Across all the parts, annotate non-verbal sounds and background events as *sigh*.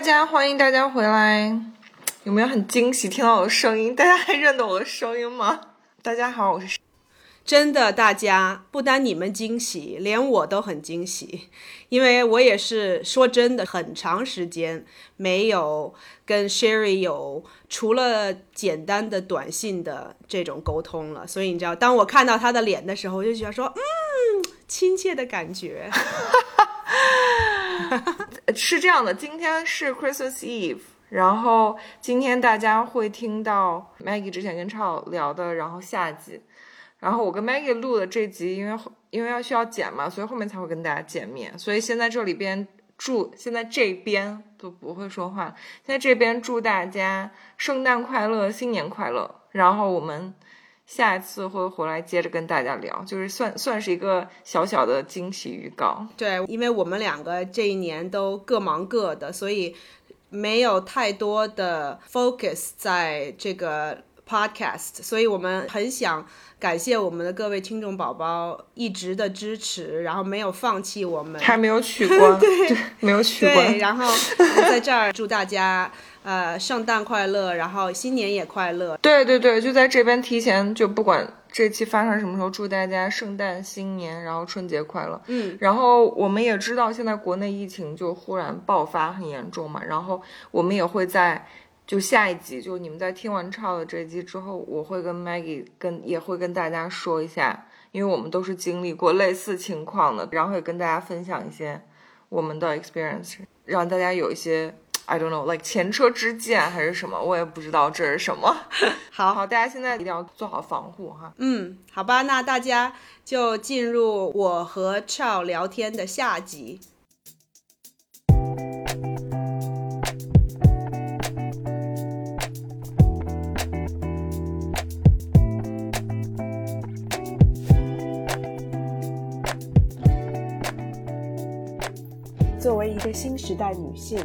大家，欢迎大家回来。有没有很惊喜听到我的声音？大家还认得我的声音吗？大家好，我是真的，大家不单你们惊喜，连我都很惊喜，因为我也是说真的，很长时间没有跟 Sherry 有除了简单的短信的这种沟通了。所以你知道，当我看到他的脸的时候，我就觉得说，嗯，亲切的感觉。*laughs* *laughs* 是这样的，今天是 Christmas Eve，然后今天大家会听到 Maggie 之前跟超聊的，然后下集，然后我跟 Maggie 录的这集，因为因为要需要剪嘛，所以后面才会跟大家见面。所以现在这里边祝，现在这边都不会说话，现在这边祝大家圣诞快乐，新年快乐。然后我们。下一次会回来接着跟大家聊，就是算算是一个小小的惊喜预告。对，因为我们两个这一年都各忙各的，所以没有太多的 focus 在这个 podcast，所以我们很想感谢我们的各位听众宝宝一直的支持，然后没有放弃我们，还没有取 *laughs* 关，对，没有取关，然后在这儿祝大家。呃，圣诞快乐，然后新年也快乐。对对对，就在这边提前，就不管这期发生什么时候，祝大家圣诞、新年，然后春节快乐。嗯，然后我们也知道现在国内疫情就忽然爆发很严重嘛，然后我们也会在就下一集，就你们在听完超的这一集之后，我会跟 Maggie 跟也会跟大家说一下，因为我们都是经历过类似情况的，然后也跟大家分享一些我们的 experience，让大家有一些。I don't know, like 前车之鉴还是什么，我也不知道这是什么。好好，大家现在一定要做好防护哈。嗯，好吧，那大家就进入我和 Chow 聊天的下集。作为一个新时代女性。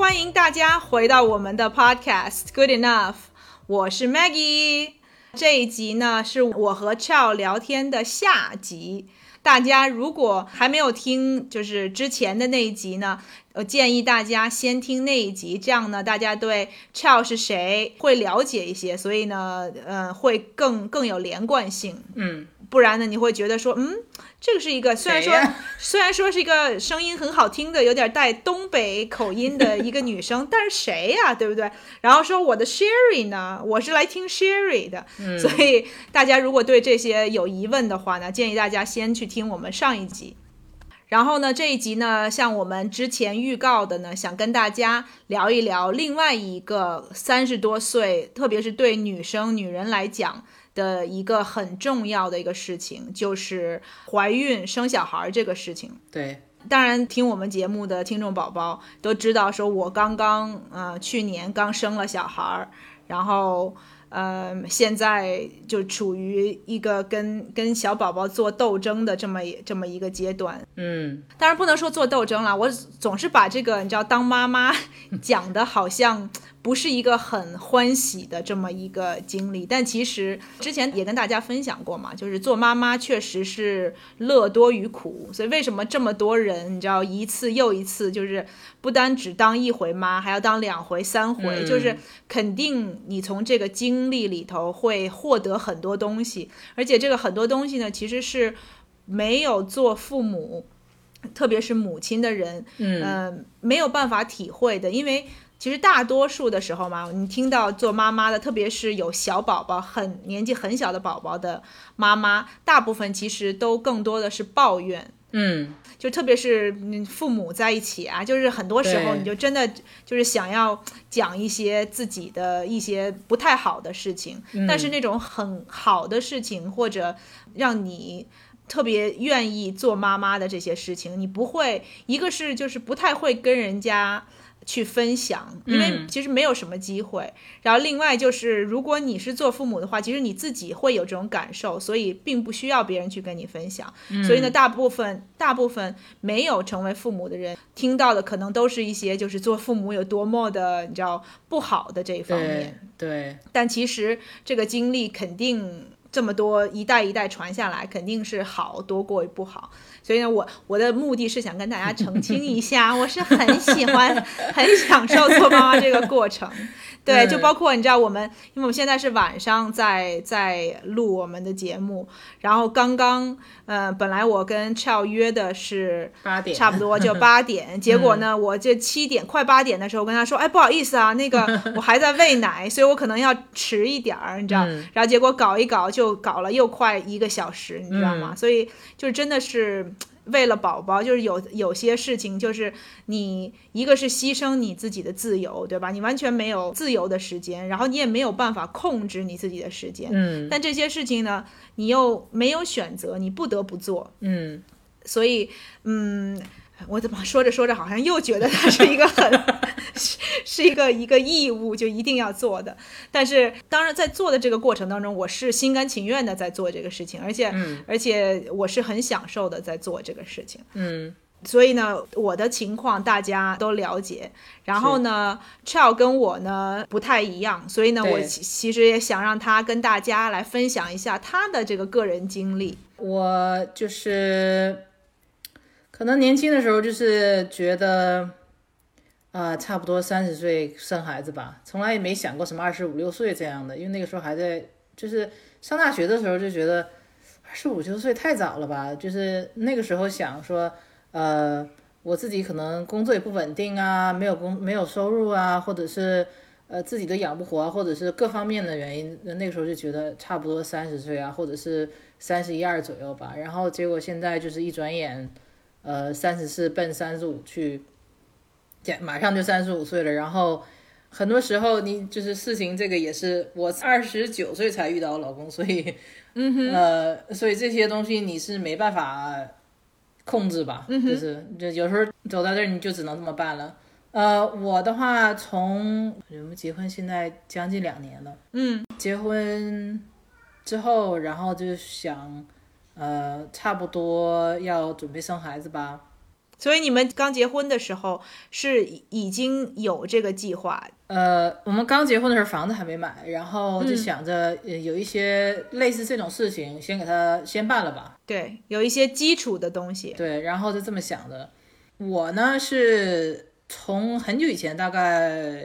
欢迎大家回到我们的 podcast Good Enough，我是 Maggie。这一集呢是我和 Chow 聊天的下集。大家如果还没有听，就是之前的那一集呢，我建议大家先听那一集，这样呢，大家对 Chow 是谁会了解一些，所以呢，呃，会更更有连贯性。嗯。不然呢，你会觉得说，嗯，这个是一个虽然说 *laughs* 虽然说是一个声音很好听的，有点带东北口音的一个女生，*laughs* 但是谁呀，对不对？然后说我的 Sherry 呢，我是来听 Sherry 的，所以大家如果对这些有疑问的话呢，建议大家先去听我们上一集。然后呢，这一集呢，像我们之前预告的呢，想跟大家聊一聊另外一个三十多岁，特别是对女生、女人来讲。的一个很重要的一个事情就是怀孕生小孩这个事情。对，当然听我们节目的听众宝宝都知道，说我刚刚呃去年刚生了小孩儿，然后呃现在就处于一个跟跟小宝宝做斗争的这么这么一个阶段。嗯，当然不能说做斗争了，我总是把这个你知道当妈妈 *laughs* 讲的好像。不是一个很欢喜的这么一个经历，但其实之前也跟大家分享过嘛，就是做妈妈确实是乐多于苦，所以为什么这么多人，你知道一次又一次，就是不单只当一回妈，还要当两回、三回，就是肯定你从这个经历里头会获得很多东西，而且这个很多东西呢，其实是没有做父母，特别是母亲的人，嗯，没有办法体会的，因为。其实大多数的时候嘛，你听到做妈妈的，特别是有小宝宝、很年纪很小的宝宝的妈妈，大部分其实都更多的是抱怨。嗯，就特别是父母在一起啊，就是很多时候你就真的就是想要讲一些自己的一些不太好的事情，但是那种很好的事情或者让你。特别愿意做妈妈的这些事情，你不会，一个是就是不太会跟人家去分享，因为嗯其实没有什么机会。然后另外就是，如果你是做父母的话，其实你自己会有这种感受，所以并不需要别人去跟你分享。所以呢，大部分大部分没有成为父母的人听到的，可能都是一些就是做父母有多么的你知道不好的这一方面。对对，但其实这个经历肯定这么多一代一代传下来，肯定是好多过于不好。所以呢，我我的目的是想跟大家澄清一下，我是很喜欢、很享受做妈妈这个过程。对，就嗯包括你知道，我们因为我们现在是晚上在在录我们的节目，然后刚刚呃，本来我跟 Chow 约的是八点差不多就八点，*laughs* 结果呢，我这七点快八点的时候跟他说，哎，不好意思啊，那个 *laughs* 我还在喂奶，所以我可能要迟一点儿，你知道？嗯然后结果搞一搞就搞了又快一个小时，你知道吗？嗯所以就是真的是。为了宝宝，就是有有些事情，就是你一个是牺牲你自己的自由，对吧？你完全没有自由的时间，然后你也没有办法控制你自己的时间。嗯但这些事情呢，你又没有选择，你不得不做。嗯，所以，嗯，我怎么说着说着，好像又觉得它是一个很 *laughs* 是是一个一个义务，就一定要做的。但是，当然在做的这个过程当中，我是心甘情愿的在做这个事情，而且、嗯而且我是很享受的在做这个事情。嗯所以呢，我的情况大家都了解。然后呢 c h a o 跟我呢不太一样，所以呢，我其其实也想让他跟大家来分享一下他的这个个人经历。我就是可能年轻的时候就是觉得，呃，差不多三十岁生孩子吧，从来也没想过什么二十五六岁这样的，因为那个时候还在就是上大学的时候就觉得二十五六岁太早了吧，就是那个时候想说，呃，我自己可能工作也不稳定啊，没有工没有收入啊，或者是。呃，自己都养不活，或者是各方面的原因，那个时候就觉得差不多三十岁啊，或者是三十一二左右吧。然后结果现在就是一转眼，呃，三十四奔三十五去，马上就三十五岁了。然后很多时候你就是事情，这个也是我 *laughs* 二十九岁才遇到我老公，所以，嗯哼，呃，所以这些东西你是没办法控制吧？嗯、就是就有时候走到这儿你就只能这么办了。呃，我的话从我们结婚现在将近两年了，嗯，结婚之后，然后就想，呃，差不多要准备生孩子吧。所以你们刚结婚的时候是已经有这个计划，呃，我们刚结婚的时候房子还没买，然后就想着呃有一些类似这种事情，先给他先办了吧。对，有一些基础的东西。对，然后就这么想的。我呢是从很久以前，大概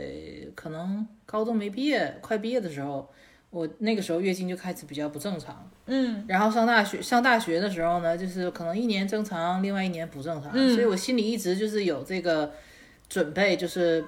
可能高中没毕业，快毕业的时候，我那个时候月经就开始比较不正常。嗯。然后上大学，上大学的时候呢，就是可能一年正常，另外一年不正常，嗯。所以我心里一直就是有这个准备，就是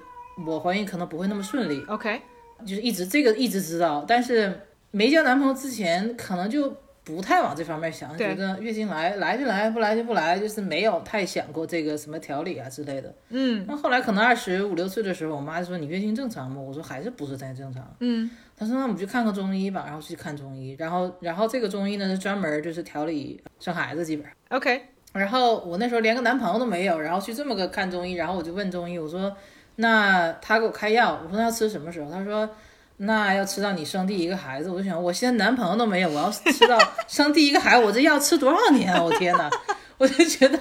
我怀孕可能不会那么顺利，，OK，就是一直这个一直知道，但是没交男朋友之前，可能就不太往这方面想，觉得月经来来就来，不来就不来，就是没有太想过这个什么调理啊之类的。嗯那后来可能二十五六岁的时候，我妈就说你月经正常吗？我说还是不是太正常。嗯她说那我们去看看中医吧，然后去看中医，然后然后这个中医呢是专门就是调理生孩子基本上。，OK，然后我那时候连个男朋友都没有，然后去这么个看中医，然后我就问中医，我说那他给我开药，我说那要吃什么时候？他说那要吃到你生第一个孩子。我就想我现在男朋友都没有，我要吃到生第一个孩子，我这药吃多少年啊？我天哪！*laughs* 我就觉得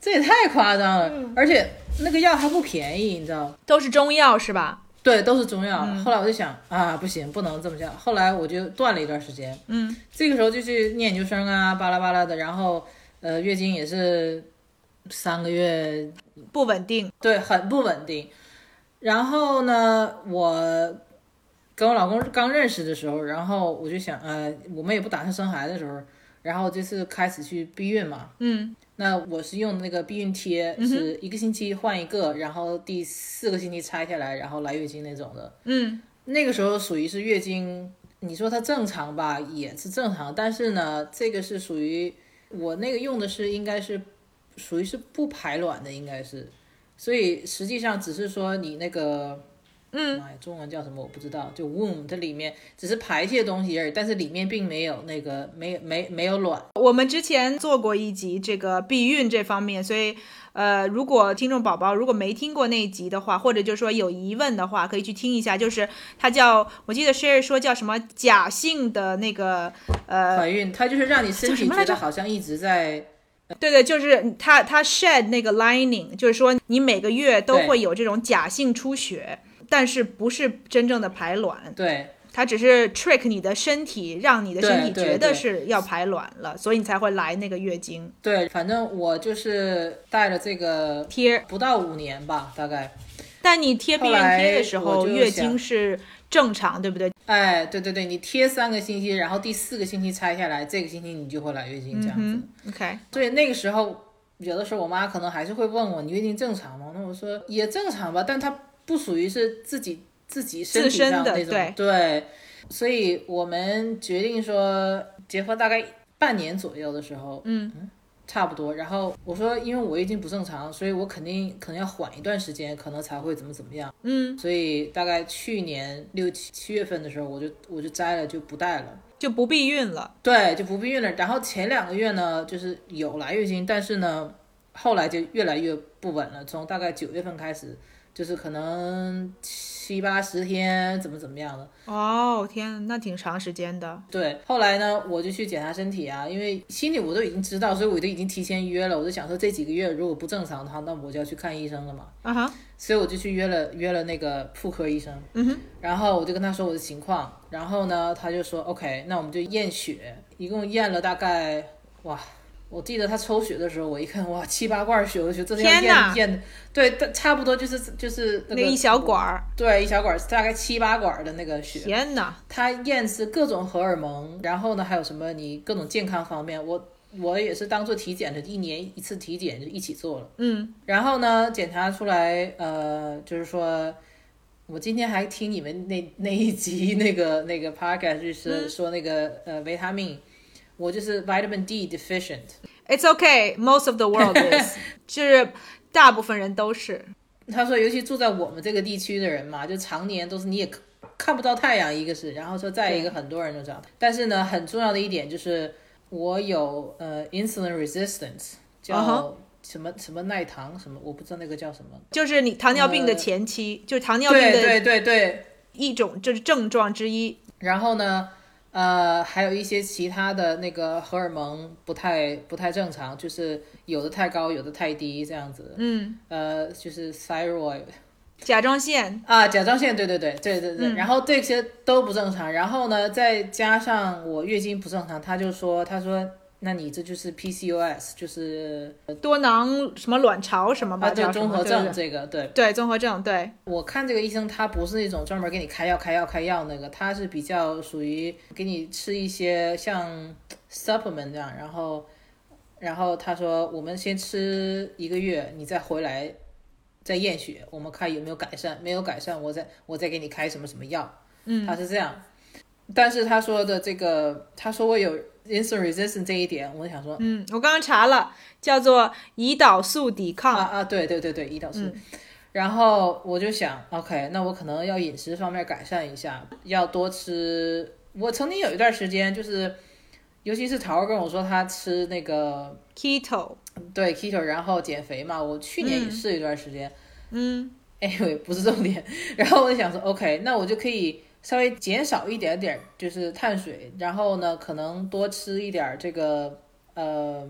这也太夸张了，而且那个药还不便宜，你知道。都是中药是吧？对，都是中药。后来我就想啊，不行，不能这么叫。后来我就断了一段时间。嗯，这个时候就去念研究生啊，巴拉巴拉的。然后呃，月经也是三个月，不稳定。对，很不稳定。然后呢，我跟我老公刚认识的时候，然后我就想，呃，我们也不打算生孩子的时候，然后这次开始去避孕嘛。嗯那我是用那个避孕贴，是一个星期换一个，然后第四个星期拆下来，然后来月经那种的。嗯那个时候属于是月经，你说它正常吧，也是正常，但是呢，这个是属于我那个用的是应该是属于是不排卵的，应该是，所以实际上只是说你那个嗯，妈呀，中文叫什么我不知道，就 womb 这里面只是排泄东西而已，但是里面并没有那个没没没有卵。我们之前做过一集这个避孕这方面，所以呃，如果听众宝宝如果没听过那一集的话，或者就是说有疑问的话，可以去听一下。就是它叫，我记得 Sherry 说叫什么假性的那个呃怀孕，它就是让你身体觉得好像一直在。对对，就是它它 shed 那个 lining，就是说你每个月都会有这种假性出血。但是不是真正的排卵，对，它只是 trick 你的身体，让你的身体觉得是要排卵了，所以你才会来那个月经。对，反正我就是带了这个贴，不到五年吧，大概。但你贴避孕贴的时候，月经是正常，对不对？哎，对对对，你贴三个星期，然后第四个星期拆下来，这个星期你就会来月经，这样子。OK。所以那个时候，有的时候我妈可能还是会问我，你月经正常吗？那我说也正常吧，但她。不属于是自己自己身体上那种，对，所以我们决定说结婚大概半年左右的时候，嗯，差不多。然后我说，因为我月经不正常，所以我肯定可能要缓一段时间，可能才会怎么怎么样，嗯。所以大概去年六七七月份的时候，我就我就摘了，就不戴了，就不避孕了。对，就不避孕了。然后前两个月呢，就是有来月经，但是呢，后来就越来越不稳了。从大概九月份开始。就是可能七八十天，怎么怎么样的？哦，天，那挺长时间的。对，后来呢，我就去检查身体啊，因为心里我都已经知道，所以我都已经提前约了。我就想说，这几个月如果不正常的话，那我就要去看医生了嘛。啊哈。所以我就去约了约了那个妇科医生。嗯哼。然后我就跟他说我的情况，然后呢，他就说 OK，那我们就验血，一共验了大概哇。我记得他抽血的时候，我一看，哇，七八罐血，我觉得这是要验验，对，差不多就是就是那个一小管儿，对，一小管儿，大概七八管的那个血。天呐，他验是各种荷尔蒙，然后呢，还有什么你各种健康方面，我我也是当做体检的，一年一次体检就一起做了。嗯，然后呢，检查出来，呃，就是说，我今天还听你们那那一集那个那个 podcast 就是说那个呃维他命。我就是 vitamin D deficient。It's okay, most of the world *laughs* is，就是大部分人都是。他说，尤其住在我们这个地区的人嘛，就常年都是你也看不到太阳，一个是，然后说再一个很多人都这样。但是呢，很重要的一点就是我有呃 insulin resistance，叫什么什么耐糖什么，我不知道那个叫什么。就是你糖尿病的前期，就是糖尿病的对对对一种就是症状之一。然后呢？呃，还有一些其他的那个荷尔蒙不太不太正常，就是有的太高，有的太低，这样子。嗯，呃，就是 thyroid，甲状腺啊，甲状腺，对对对对对对。然后这些都不正常，然后呢，再加上我月经不正常，他就说，他说。那你这就是 PCOS，就是多囊什么卵巢什么吧？就综合症这个，对对，综合症。对，我看这个医生，他不是那种专门给你开药、开药、开药那个，他是比较属于给你吃一些像 supplement 这样，然后，然后他说我们先吃一个月，你再回来再验血，我们看有没有改善，没有改善，我再我再给你开什么什么药。嗯，他是这样，但是他说的这个，他说我有。Insulin resistance 这一点，我想说，嗯，我刚刚查了，叫做胰岛素抵抗啊啊，对对对对，胰岛素。然后我就想，OK，那我可能要饮食方面改善一下，要多吃。我曾经有一段时间，就是尤其是桃儿跟我说他吃那个 keto，对 keto，然后减肥嘛。我去年也试一段时间，嗯，哎，不是重点。然后我就想说，OK，那我就可以。稍微减少一点点就是碳水，然后呢，可能多吃一点这个呃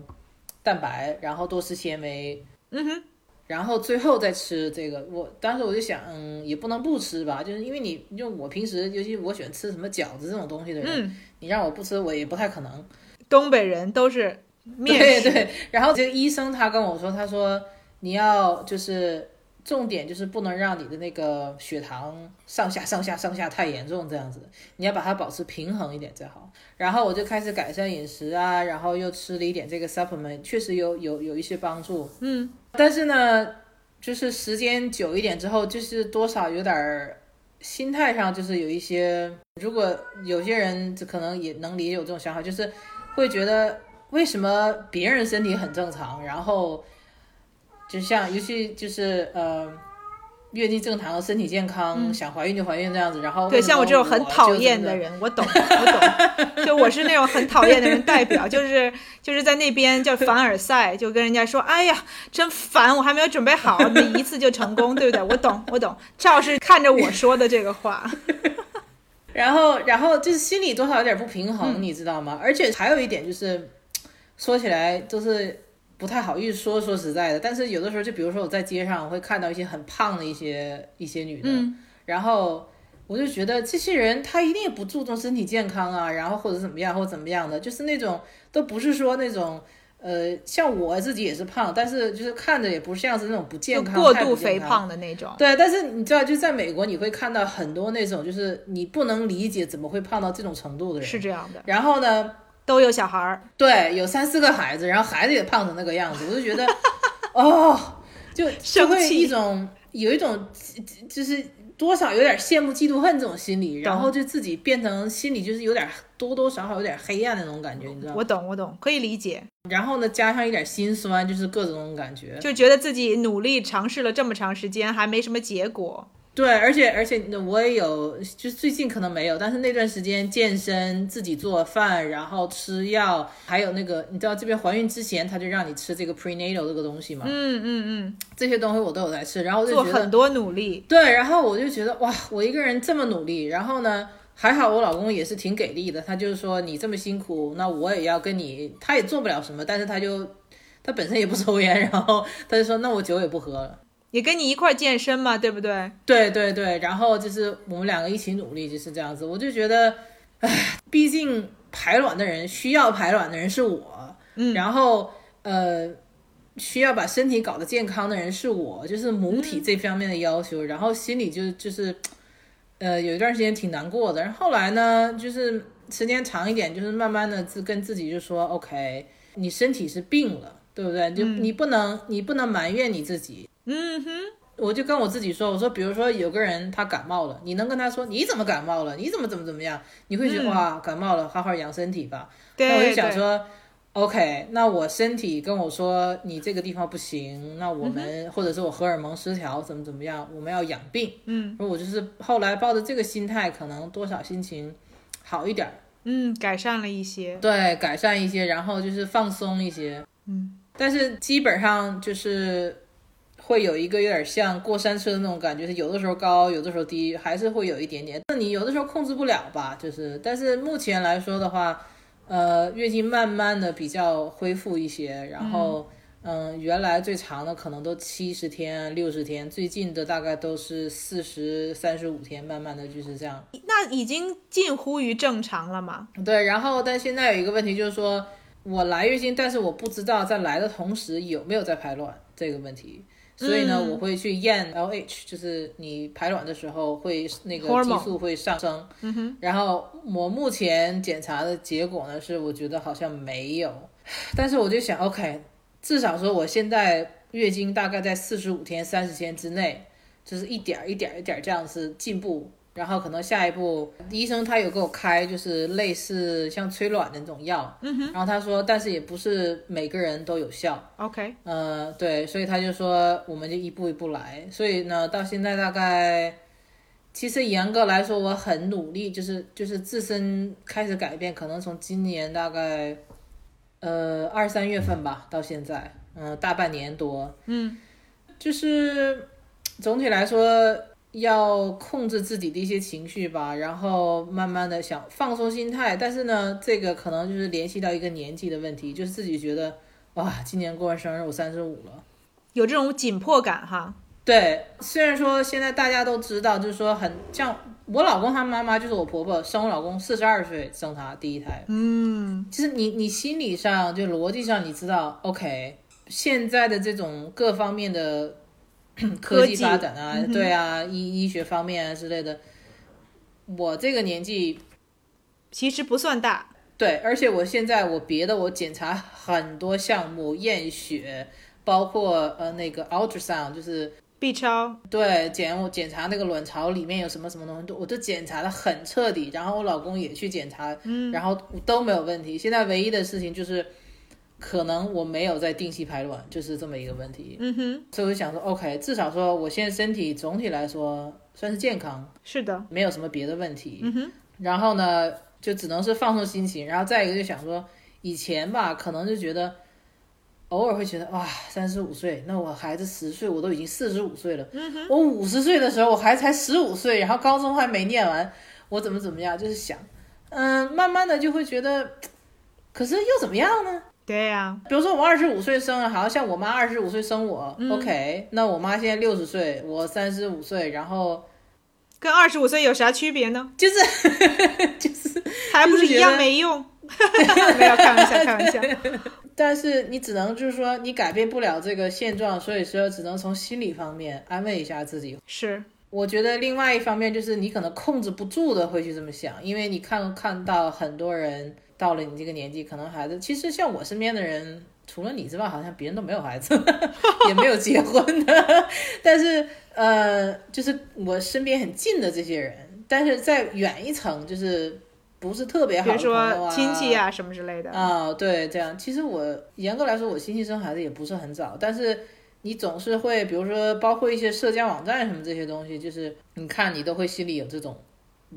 蛋白，然后多吃纤维，嗯哼，然后最后再吃这个。我当时我就想，嗯，也不能不吃吧，就是因为你就我平时，尤其我喜欢吃什么饺子这种东西的人，你让我不吃，我也不太可能。东北人都是面对对，然后这个医生他跟我说，他说你要就是。重点就是不能让你的那个血糖上下上下上下太严重，这样子，你要把它保持平衡一点最好。然后我就开始改善饮食啊，然后又吃了一点这个 supplement，确实有有有一些帮助。嗯，但是呢，就是时间久一点之后，就是多少有点儿心态上就是有一些，如果有些人可能也能理解有这种想法，就是会觉得为什么别人身体很正常，然后。就像，尤其就是呃，月经正常、身体健康，想怀孕就怀孕这样子。然后嗯对，像我这种很讨厌的人，我懂，我懂，就我是那种很讨厌的人代表，就 *laughs* 是就是在那边叫凡尔赛，就跟人家说，哎呀，真烦，我还没有准备好，每一次就成功，对不对？我懂，我懂，赵是看着我说的这个话，*laughs* 然后，然后就是心里多少有点不平衡，嗯你知道吗？而且还有一点就是，说起来就是不太好意思说，说实在的，但是有的时候，就比如说我在街上我会看到一些很胖的一些一些女的，嗯然后我就觉得这些人她一定也不注重身体健康啊，然后或者怎么样或者怎么样的，就是那种都不是说那种。呃，像我自己也是胖，但是就是看着也不像是那种不健康、过度肥胖的那种。对，但是你知道，就在美国，你会看到很多那种，就是你不能理解怎么会胖到这种程度的人。是这样的，然后呢，都有小孩儿，对，有三四个孩子，然后孩子也胖成那个样子，我就觉得，哦，就 *laughs* 就会一种有一种就是多少有点羡慕嫉妒恨这种心理，然后就自己变成心里就是有点多多少少有点黑暗那种感觉，你知道吗？我懂，我懂，可以理解，然后呢，加上一点心酸，就是各种感觉。就觉得自己努力尝试了这么长时间，还没什么结果。对，而且而且我也有，就是最近可能没有，但是那段时间健身、自己做饭，然后吃药，还有那个你知道这边怀孕之前他就让你吃这个 prenatal 这个东西嘛，嗯嗯嗯这些东西我都有在吃，然后我嗯，就觉得做很多努力。对，然后我就觉得哇，我一个人这么努力，然后呢，还好我老公也是挺给力的，他就是说你这么辛苦，那我也要跟你，他也做不了什么，但是他就他本身也不抽烟，然后他就说那我酒也不喝了。也跟你一块健身嘛，对不对？对对对，然后就是我们两个一起努力，就是这样子。我就觉得，唉，毕竟排卵的人需要排卵的人是我，嗯然后呃，需要把身体搞得健康的人是我，就是母体这方面的要求。然后心里就就是，呃，有一段时间挺难过的。然后后来呢，就是时间长一点，就是慢慢的自跟自己就说，OK，你身体是病了，对不对？就你不能你不能埋怨你自己，嗯哼，我就跟我自己说，我说，比如说有个人他感冒了，你能跟他说你怎么感冒了？你怎么怎么怎么样？你会觉得、哇，感冒了，好好养身体吧。对，那我就想，说，OK，那我身体跟我说你这个地方不行，那我们、或者是我荷尔蒙失调怎么怎么样，我们要养病。嗯我就是后来抱着这个心态，可能多少心情好一点，嗯，改善了一些。对，改善一些，然后就是放松一些。嗯，但是基本上就是会有一个有点像过山车的那种感觉，是有的时候高，有的时候低，还是会有一点点。那你有的时候控制不了吧？就是，但是目前来说的话，呃，月经慢慢的比较恢复一些，然后。嗯，原来最长的可能都七十天、六十天，最近的大概都是四十三十五天，慢慢的就是这样。那已经近乎于正常了嘛？对，然后但现在有一个问题就是说，我来月经，但是我不知道在来的同时有没有在排卵这个问题，所以呢，嗯我会去验 LH，就是你排卵的时候会那个激素会上升。然后我目前检查的结果呢是，我觉得好像没有，但是我就想，OK，至少说我现在月经大概在四十五天、三十天之内，就是一点儿一点儿一点儿这样子进步。然后可能下一步，医生他有给我开就是类似像催卵的那种药，嗯哼，然后他说，但是也不是每个人都有效，OK，呃，对，所以他就说我们就一步一步来。所以呢，到现在大概，其实严格来说，我很努力，就是就是自身开始改变，可能从今年大概，呃二三月份吧，到现在，嗯、大半年多，嗯，就是总体来说。要控制自己的一些情绪吧，然后慢慢的想放松心态，但是呢，这个可能就是联系到一个年纪的问题，就是自己觉得哇，今年过完生日我三十五了。有这种紧迫感哈。对，虽然说现在大家都知道，就是说很像我老公他妈妈，就是我婆婆生我老公四十二岁生他第一胎，嗯，就是你你心理上就逻辑上你知道，OK，现在的这种各方面的 *clears throat* 科技发展啊，对啊，医医学方面啊之类的，我这个年纪其实不算大。对，而且我现在我别的我检查很多项目，验血，包括呃那个 ultrasound，就是 B 超，对检我检查那个卵巢里面有什么什么东西，都我都检查的很彻底。然后我老公也去检查，嗯，然后都没有问题。现在唯一的事情就是可能我没有在定期排卵，就是这么一个问题。嗯哼，所以我想说，OK，至少说我现在身体总体来说算是健康，是的，没有什么别的问题。嗯哼，然后呢，就只能是放松心情。然后再一个就想说，以前吧，可能就觉得偶尔会觉得哇，三十五岁，那我孩子十岁，我都已经四十五岁了。嗯哼，我五十岁的时候，我还才十五岁，然后高中还没念完，我怎么怎么样？就是想，嗯，慢慢的就会觉得，可是又怎么样呢？对呀、比如说我二十五岁生了，好像我妈二十五岁生我、o 嗯 k 那我妈现在六十岁，我三十五岁，然后跟二十五岁有啥区别呢？就是 *laughs* 就是，还不是一样没用？*laughs* 没有，开玩笑，开玩笑。*laughs* 但是你只能就是说你改变不了这个现状，所以说只能从心理方面安慰一下自己。是，我觉得另外一方面就是你可能控制不住的会去这么想，因为你看看到很多人到了你这个年纪，可能孩子其实像我身边的人，除了你之外，好像别人都没有孩子，*laughs* 也没有结婚的。但是呃，就是我身边很近的这些人，但是在远一层，就是不是特别比如好的亲戚啊什么之类的。啊、对，这样其实我严格来说，我亲戚生孩子也不是很早，但是你总是会，比如说包括一些社交网站什么这些东西，就是你看你都会心里有这种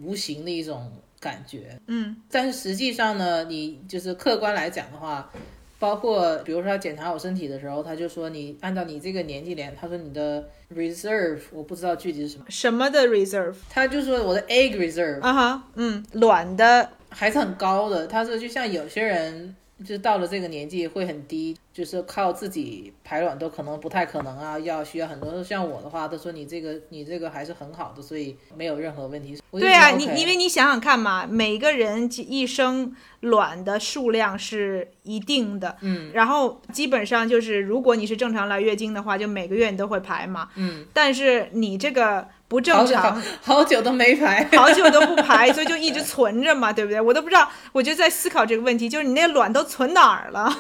无形的一种感觉，嗯，但是实际上呢，你就是客观来讲的话。包括比如说他检查我身体的时候，他就说你按照你这个年纪连，他说你的 reserve 我不知道具体是什么，什么的 reserve 他就说我的 egg reserve 啊哈，嗯，卵的，还是很高的。他说，就像有些人就到了这个年纪会很低，就是靠自己排卵都可能不太可能啊，要需要很多。像我的话，他说你这个你这个还是很好的，所以没有任何问题。对啊，你因为你想想看嘛，每个人一生卵的数量是一定的，嗯，然后基本上就是如果你是正常来月经的话，就每个月你都会排嘛，嗯，但是你这个不正常。好久都没排。*laughs* 好久都不排，所以就一直存着嘛，对不对？我都不知道，我就在思考这个问题，就是你那卵都存哪儿了，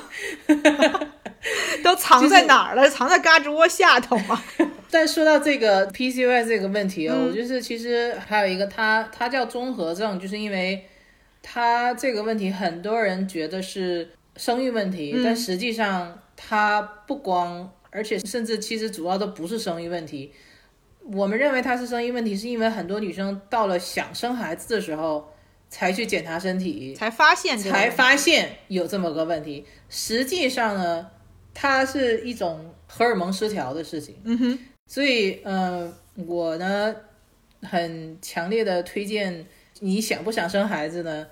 *laughs* *laughs* 都藏在哪儿了？*laughs* 藏在嘎吱窝下头吗？*laughs* 但说到这个 PCOS 这个问题啊，嗯我就是其实还有一个，它它叫综合症，就是因为它这个问题很多人觉得是生育问题，嗯但实际上它不光，而且甚至其实主要都不是生育问题。我们认为它是生育问题，是因为很多女生到了想生孩子的时候才去检查身体，才发现才发现有这么个问题。实际上呢，它是一种荷尔蒙失调的事情。嗯哼，所以，呃，我呢很强烈的推荐，你想不想生孩子呢？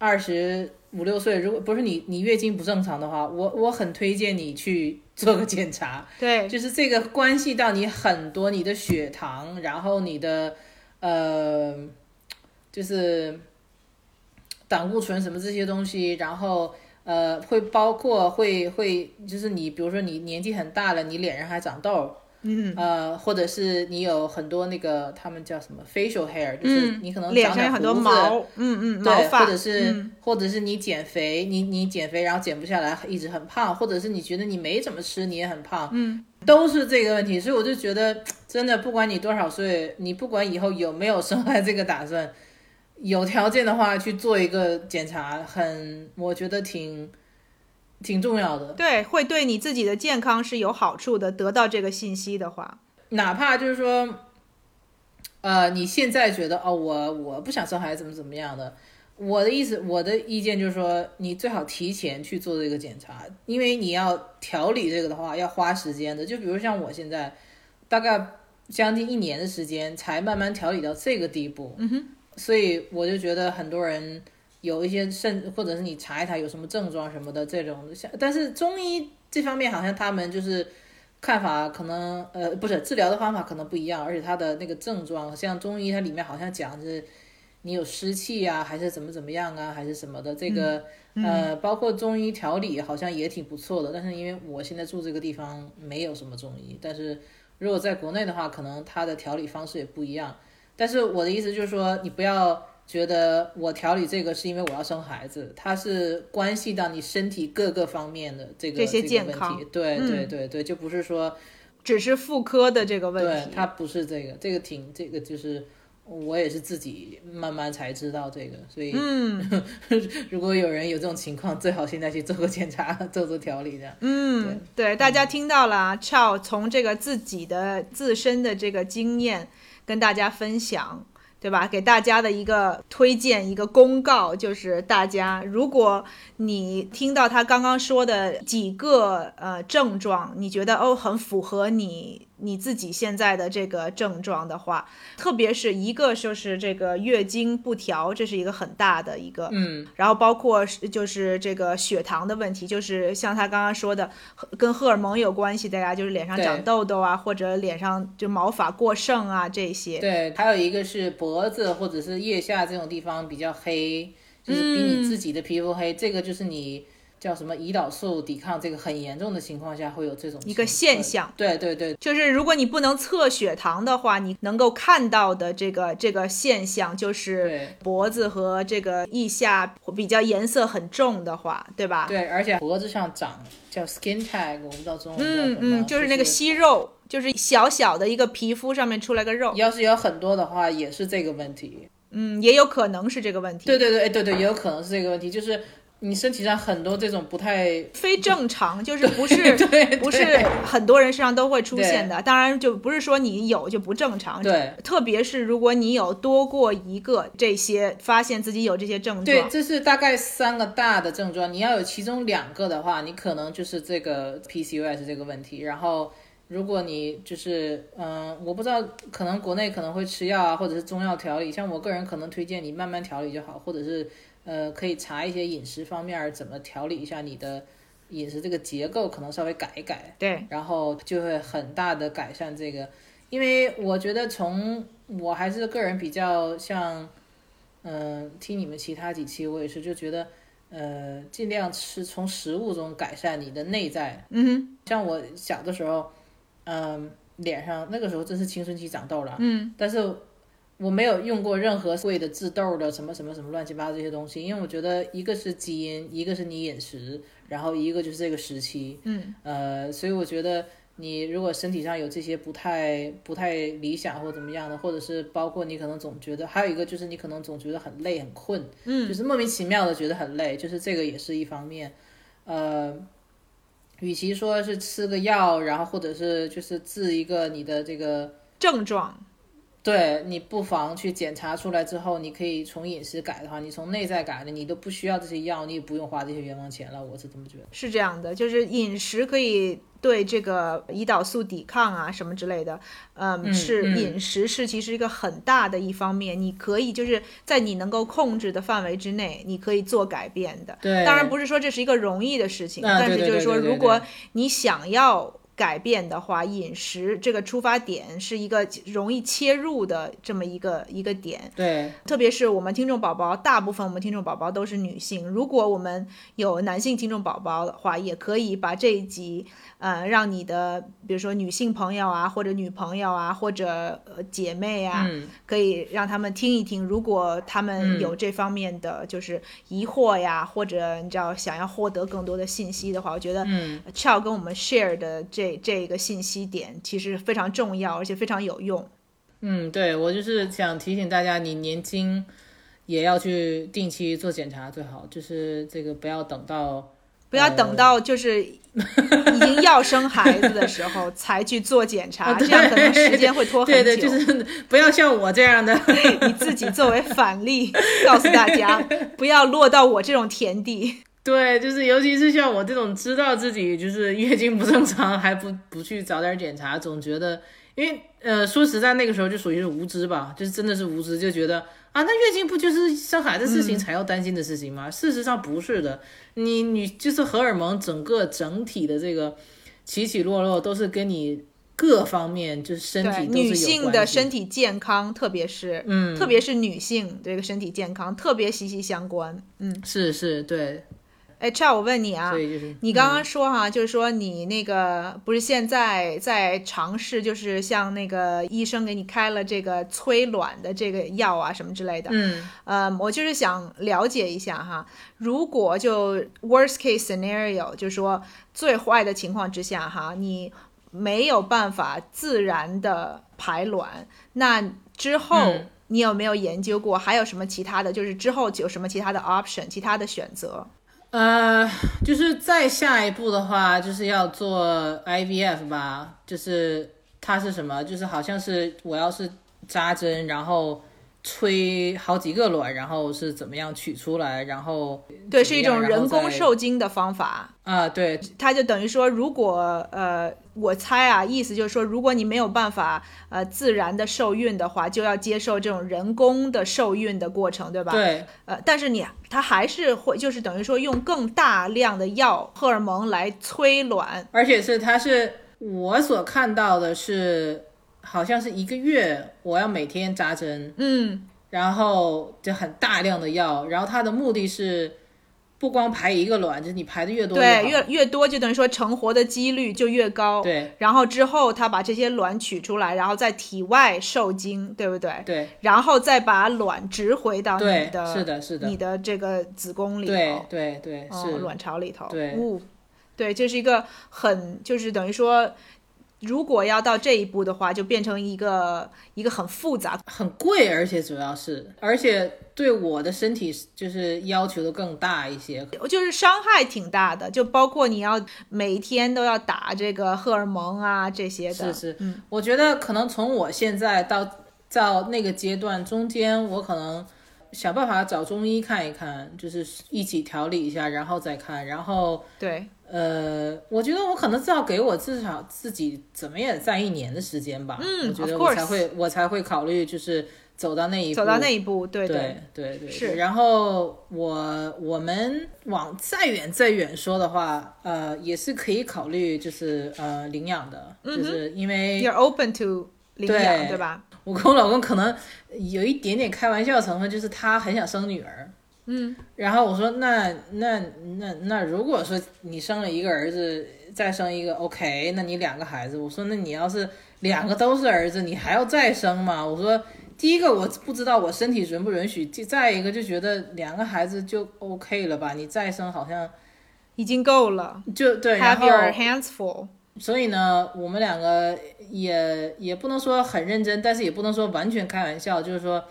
二十五六岁，如果不是你你月经不正常的话，我我很推荐你去做个检查，对，就是这个关系到你很多你的血糖，然后你的呃，就是胆固醇什么这些东西，然后呃会包括会会就是你比如说你年纪很大了，你脸上还长痘，嗯，呃，或者是你有很多那个他们叫什么 facial hair，就是嗯你可能脸上有很多毛，嗯嗯，毛对，或者是、嗯或者是你减肥，你你减肥然后减不下来，一直很胖，或者是你觉得你没怎么吃，你也很胖，嗯，都是这个问题。所以我就觉得，真的不管你多少岁，你不管以后有没有生孩子这个打算，有条件的话去做一个检查，很我觉得挺挺重要的。对，会对你自己的健康是有好处的。得到这个信息的话，哪怕就是说，呃，你现在觉得哦，我我不想生孩子，怎么怎么样的，我的意思，我的意见就是说，你最好提前去做这个检查，因为你要调理这个的话，要花时间的。就比如像我现在，大概将近一年的时间，才慢慢调理到这个地步。嗯哼，所以我就觉得很多人有一些甚，或者是你查一查有什么症状什么的这种，像但是中医这方面好像他们就是。看法可能呃不是治疗的方法可能不一样，而且它的那个症状，像中医它里面好像讲是你有湿气啊，还是怎么怎么样啊，还是什么的。这个、呃，包括中医调理好像也挺不错的，但是因为我现在住这个地方没有什么中医，但是如果在国内的话，可能它的调理方式也不一样。但是我的意思就是说，你不要觉得我调理这个是因为我要生孩子，它是关系到你身体各个方面的这个健康题。对对嗯。对对，就不是说只是妇科的这个问题。对题，它不是这个，这个挺这个就是我也是自己慢慢才知道这个，所以嗯。*laughs* 如果有人有这种情况，最好现在去做个检查，做做调理的。嗯，对，大家听到了啊，Chow 从这个自己的自身的这个经验跟大家分享。对吧？给大家的一个推荐，一个公告，就是大家，如果你听到他刚刚说的几个呃症状，你觉得哦很符合你你自己现在的这个症状的话，特别是一个就是这个月经不调，这是一个很大的一个，嗯，然后包括是就是这个血糖的问题，就是像他刚刚说的，跟荷尔蒙有关系的呀，就是脸上长痘痘啊，或者脸上就毛发过剩啊这些。对，还有一个是脖子或者是腋下这种地方比较黑，就是比你自己的皮肤黑，这个就是你叫什么胰岛素抵抗这个很严重的情况下会有这种一个现象。对对对就是如果你不能测血糖的话，你能够看到的这个这个现象，就是脖子和这个腋下比较颜色很重的话，对吧？对，而且脖子上长叫 skin tag，我不知道中文嗯，嗯，就是那个息肉，就是小小的一个皮肤上面出来个肉，要是有很多的话，也是这个问题。嗯，也有可能是这个问题。对对对，哎对对，也有可能是这个问题，就是你身体上很多这种不太非正常，*laughs* 就是不是对不是很多人身上都会出现的。当然，就不是说你有就不正常。对，特别是如果你有多过一个这些，发现自己有这些症状，对，这是大概三个大的症状，你要有其中两个的话，你可能就是这个 PCOS 这个问题。然后，如果你就是嗯，我不知道，可能国内可能会吃药啊，或者是中药调理。像我个人可能推荐你慢慢调理就好，或者是呃，可以查一些饮食方面怎么调理一下你的饮食这个结构，可能稍微改一改。对，然后就会很大的改善这个，因为我觉得从我还是个人比较像，嗯、听你们其他几期我也是就觉得，呃，尽量吃从食物中改善你的内在。嗯像我小的时候，嗯、脸上那个时候真是青春期长痘了，嗯，但是我没有用过任何贵的治痘的什么什么什么乱七八糟这些东西，因为我觉得一个是基因，一个是你饮食，然后一个就是这个时期，嗯，呃，所以我觉得你如果身体上有这些不太不太理想或怎么样的，或者是包括你可能总觉得，还有一个就是你可能总觉得很累很困，嗯，就是莫名其妙的觉得很累，就是这个也是一方面，呃。与其说是吃个药，然后或者是就是治一个你的这个症状，对你不妨去检查出来之后，你可以从饮食改的话，你从内在改的，你都不需要这些药，你也不用花这些冤枉钱了。我是这么觉得。是这样的，就是饮食可以对这个胰岛素抵抗啊什么之类的，嗯，是饮食是其实一个很大的一方面，你可以就是在你能够控制的范围之内，你可以做改变的。对当然不是说这是一个容易的事情，啊但是就是说，如果你想要。改变的话，饮食这个出发点是一个容易切入的这么一个一个点，对，特别是我们听众宝宝，大部分我们听众宝宝都是女性。如果我们有男性听众宝宝的话，也可以把这一集，呃，让你的比如说女性朋友啊，或者女朋友啊，或者呃姐妹啊，嗯，可以让他们听一听。如果他们嗯有这方面的就是疑惑呀，或者你知道想要获得更多的信息的话，我觉得嗯 Chow 跟我们 share 的这这个信息点其实非常重要，而且非常有用。嗯，对我就是想提醒大家，你年轻也要去定期做检查，最好就是这个不要等到不要等到就是 *laughs* 已经要生孩子的时候才去做检查，这样可能时间会拖很久。对对，就是不要像我这样的。*laughs* 你自己作为反例，告诉大家 *laughs* 不要落到我这种田地。对，就是尤其是像我这种知道自己就是月经不正常还不不去早点检查，总觉得，因为呃说实在那个时候就属于是无知吧，就是真的是无知，就觉得啊那月经不就是生孩子事情才要担心的事情吗？事实上不是的，你你就是荷尔蒙整个整体的这个起起落落都是跟你各方面就是身体女性的身体健康，特别是嗯特别是女性这个身体健康特别息息相关。嗯，是是对，哎，这样我问你啊所，以就是你刚刚说哈，就是说你那个不是现在在尝试，就是像那个医生给你开了这个催卵的这个药啊什么之类的。嗯呃，我就是想了解一下哈，如果就 worst case scenario，就是说最坏的情况之下哈，你没有办法自然的排卵，那之后。嗯你有没有研究过？还有什么其他的？就是之后有什么其他的 option，其他的选择？呃，就是再下一步的话，就是要做 IVF 吧，就是它是什么？就是好像是我要是扎针，然后吹好几个卵，然后是怎么样取出来，然后对，是一种人工受精的方法。啊，对它就等于说，如果呃，我猜啊，意思就是说，如果你没有办法呃自然的受孕的话，就要接受这种人工的受孕的过程，对吧？。对呃，但是你它还是会，就是等于说用更大量的药荷尔蒙来催卵，而且是它是我所看到的是，好像是一个月我要每天扎针，嗯，然后就很大量的药，然后它的目的是不光排一个卵，就是你排的越多对，越越多就等于说成活的几率就越高。。对然后之后他把这些卵取出来，然后在体外受精，对不对？对然后再把卵植回到你，的是的，是的你，的这个子宫里头。对对对哦、是，卵巢里头。对哦对，这是一个很，就是等于说，如果要到这一步的话，就变成一个一个很复杂。很贵，而且主要是，而且对我的身体就是要求的更大一些。就是伤害挺大的，就包括你要每天都要打这个荷尔蒙啊这些的。是是，嗯，我觉得可能从我现在到到那个阶段中间，我可能想办法找中医看一看，就是一起调理一下，然后再看，然后对，呃，我觉得我可能至少给我至少自己怎么也在一年的时间吧，嗯我觉得我才会我才会考虑就是走到那一步，走到那一步，对对对。对是。然后我我们往再远再远说的话，呃，也是可以考虑就是呃领养的，就是因为，you're open to 领养，对。对吧？我跟我老公可能有一点点开玩笑成分，就是他很想生女儿。嗯，然后我说那那那那如果说你生了一个儿子，再生一个 OK，那你两个孩子，我说那你要是两个都是儿子，你还要再生吗？我说第一个我不知道我身体允不允许，再一个就觉得两个孩子就 OK 了吧，你再生好像已经够了就对，然，have your hands full。所以呢，我们两个也也不能说很认真，但是也不能说完全开玩笑，就是说，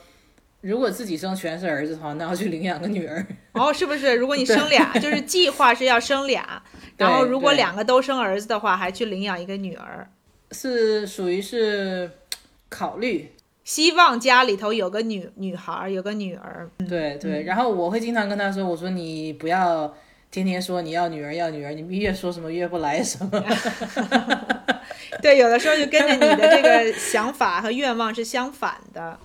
如果自己生全是儿子的话，那要去领养个女儿。哦，是不是？如果你生俩，就是计划是要生俩，*laughs* 然后如果两个都生儿子的话，还去领养一个女儿。是属于是考虑，希望家里头有个女女孩儿，有个女儿。对对。然后我会经常跟他说，我说你不要天天说你要女儿要女儿，你越说什么越不来什么。*laughs* 对，有的时候就跟着你的这个想法和愿望是相反的。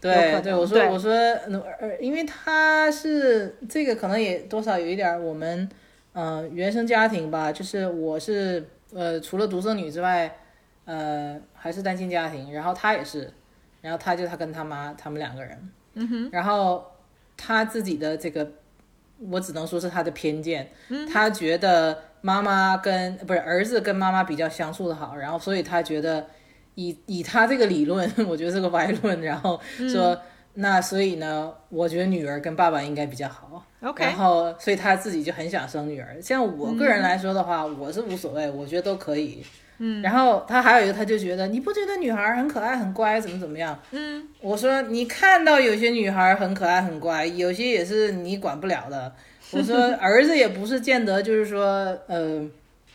对对，我说我说，呃，呃因为他是这个可能也多少有一点我们，呃，原生家庭吧，就是我是呃除了独生女之外，呃还是单亲家庭，然后他也是，然后他就他跟他妈他们两个人，嗯哼，然后他自己的这个，我只能说是他的偏见，他觉得妈妈跟不是儿子跟妈妈比较相处的好，然后所以他觉得。以以他这个理论，*laughs* 我觉得是个歪论，然后说、那所以呢，我觉得女儿跟爸爸应该比较好。OK，然后所以他自己就很想生女儿。像我个人来说的话，我是无所谓，我觉得都可以。嗯，然后他还有一个，他就觉得你不觉得女孩很可爱、很乖，怎么怎么样？嗯，我说你看到有些女孩很可爱、很乖，有些也是你管不了的。我说 *laughs* 儿子也不是见得就是说，呃，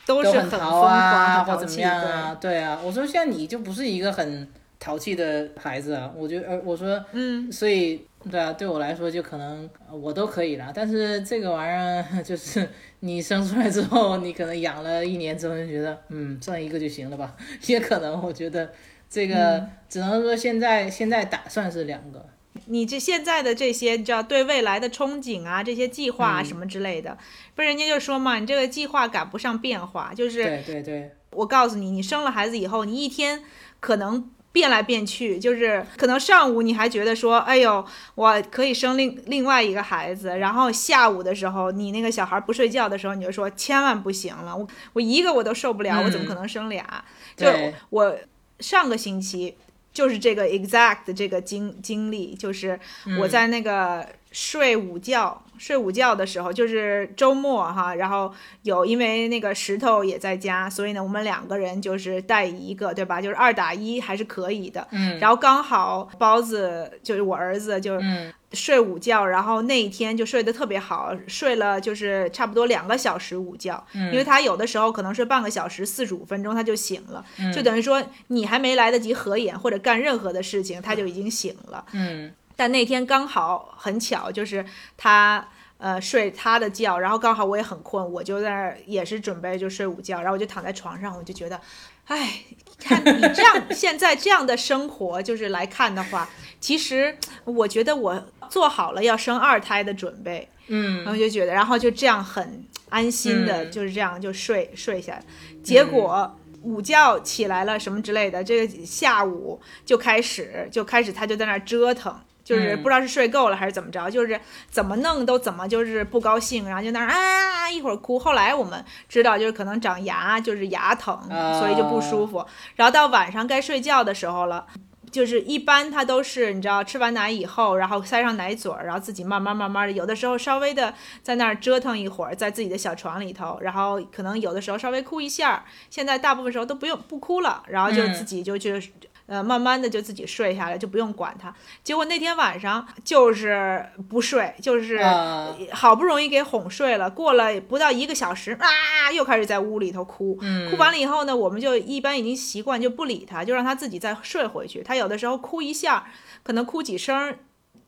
都很很淘啊。或怎么样啊？对啊，我说像你就不是一个很淘气的孩子啊，我觉得，呃，我说，嗯，所以对啊，对我来说就可能呃我都可以了，但是这个玩意儿 *laughs* 就是你生出来之后，你可能养了一年之后就觉得，嗯，生一个就行了吧，*laughs* 也可能我觉得这个、嗯只能说现在现在打算是两个，你这现在的这些，你知道对未来的憧憬啊，这些计划啊什么之类的，不是人家就说嘛，你这个计划赶不上变化。就是对对对，我告诉你，你生了孩子以后，你一天可能变来变去，就是可能上午你还觉得说，哎呦，我可以生另另外一个孩子，然后下午的时候，你那个小孩不睡觉的时候，你就说千万不行了，我我一个我都受不了，我怎么可能生俩？就我上个星期就是这个 exact 这个经经历，就是我在那个睡午觉，睡午觉的时候就是周末哈，然后有因为那个石头也在家，所以呢，我们两个人就是带一个，对吧？就是二打一还是可以的。嗯。然后刚好包子就是我儿子就是嗯。睡午觉，然后那一天就睡得特别好，睡了就是差不多两个小时午觉，嗯。因为他有的时候可能睡半个小时，四十五分钟他就醒了，嗯。就等于说你还没来得及合眼或者干任何的事情，他就已经醒了。嗯但那天刚好很巧，就是他呃睡他的觉，然后刚好我也很困，我就在那儿也是准备就睡午觉，然后我就躺在床上，我就觉得，哎，看你这样现在这样的生活，就是来看的话，其实我觉得我做好了要生二胎的准备，嗯然后就觉得，然后就这样很安心的，嗯就是这样就睡睡下，结果。午觉起来了什么之类的，这个下午就开始就开始他就在那儿折腾，就是嗯不知道是睡够了还是怎么着，就是怎么弄都怎么就是不高兴，然后就那儿啊一会儿哭。后来我们知道就是可能长牙，就是牙疼，哦所以就不舒服。然后到晚上该睡觉的时候了。就是一般他都是你知道吃完奶以后，然后塞上奶嘴儿，然后自己慢慢慢慢的，有的时候稍微的在那儿折腾一会儿，在自己的小床里头，然后可能有的时候稍微哭一下，现在大部分时候都不用不哭了，然后就嗯自己就去。呃，慢慢的就自己睡下来，就不用管他。结果那天晚上就是不睡，就是啊好不容易给哄睡了，过了不到一个小时啊，又开始在屋里头哭。嗯哭完了以后呢，我们就一般已经习惯就不理他，就让他自己再睡回去。他有的时候哭一下，可能哭几声儿，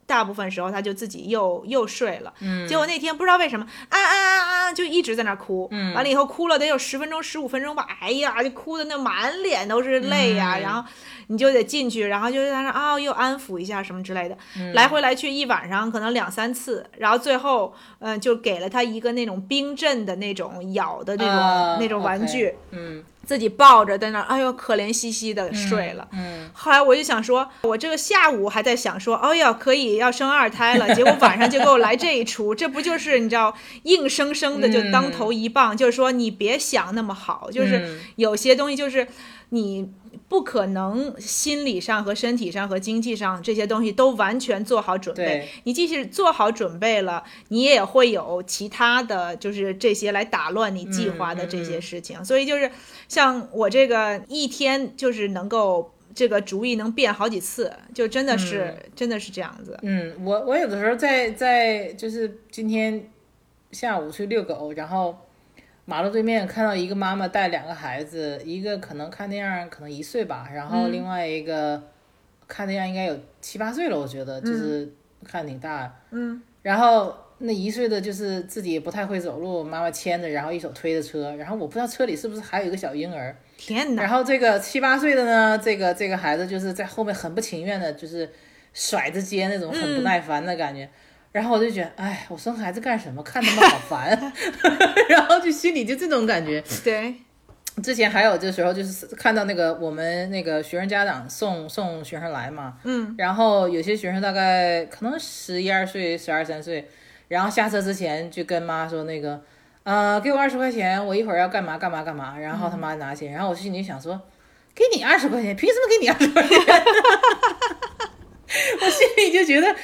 大部分时候他就自己又又睡了。嗯结果那天不知道为什么啊啊啊啊，就一直在那儿哭。嗯完了以后哭了得有十分钟、十五分钟吧。哎呀，就哭的那满脸都是泪呀、嗯然后你就得进去，然后就在那儿啊、又安抚一下什么之类的，嗯来回来去一晚上可能两三次，然后最后嗯、呃就给了他一个那种冰镇的那种咬的那种、啊那种玩具。嗯自己抱着在那儿，哎呦，可怜兮兮的睡了。嗯后来我就想说，我这个下午还在想说，哎呀，可以要生二胎了，结果晚上就给我来这一出，这不就是你知道，硬生生的就当头一棒，就是说你别想那么好，就是嗯有些东西就是你。不可能心理上和身体上和经济上这些东西都完全做好准备对。你即使做好准备了，你也会有其他的就是这些来打乱你计划的这些事情。所以就是像我这个一天就是能够这个主意能变好几次，就真的是、真的是这样子。嗯，我我有的时候在在就是今天下午去遛狗，然后马路对面看到一个妈妈带两个孩子，一个可能看那样可能一岁吧，然后另外一个看那样应该有七八岁了，我觉得就是看挺大。嗯，然后那一岁的就是自己也不太会走路，妈妈牵着，然后一手推着车，然后我不知道车里是不是还有一个小婴儿。天哪！然后这个七八岁的呢，这个这个孩子就是在后面很不情愿的，就是甩着肩那种很不耐烦的感觉。然后我就觉得，哎，我生孩子干什么？看他们好烦，*laughs* *laughs* 然后就心里就这种感觉。对，之前还有这时候就是看到那个我们那个学生家长送送学生来嘛，嗯，然后有些学生大概可能十一二岁、十二三岁，然后下车之前就跟妈说那个，呃，给我二十块钱，我一会儿要干嘛干嘛干嘛，然后他妈拿钱，然后我心里想说，给你二十块钱，凭什么给你二十块钱？*laughs* 我心里就觉得。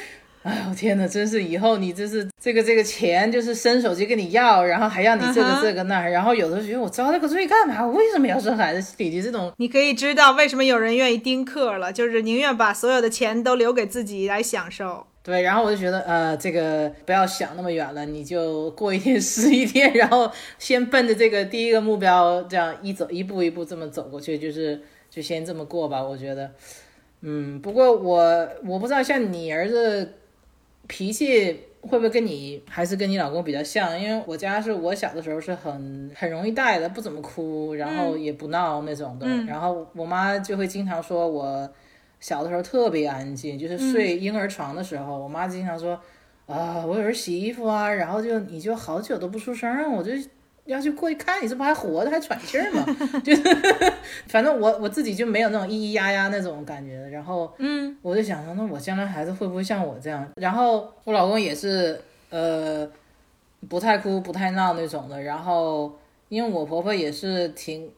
哎呦天哪，真是以后你这是这个这个钱就是伸手就跟你要，然后还要你这个这个那儿然后有的时候觉得我遭这个罪干嘛？我为什么要生孩子？心里就这种你可以知道为什么有人愿意丁克了，就是宁愿把所有的钱都留给自己来享受。对，然后我就觉得，呃，这个不要想那么远了，你就过一天 *laughs* 是一天，然后先奔着这个第一个目标，这样一走一步一步这么走过去，就是就先这么过吧。我觉得，嗯，不过我我不知道像你儿子脾气会不会跟你还是跟你老公比较像，因为我家是我小的时候是很很容易带的，不怎么哭，然后也不闹那种的，然后我妈就会经常说我。小的时候特别安静，就是睡婴儿床的时候，我妈经常说，啊，我有人洗衣服啊，然后就你就好久都不出声儿，我就要去过去看你这不还活着还喘气儿吗？*laughs* 就是 *laughs* 反正我我自己就没有那种咿咿呀呀那种感觉，然后嗯，我就想说，那我将来孩子会不会像我这样？然后我老公也是，呃，不太哭不太闹那种的，然后因为我婆婆也是挺。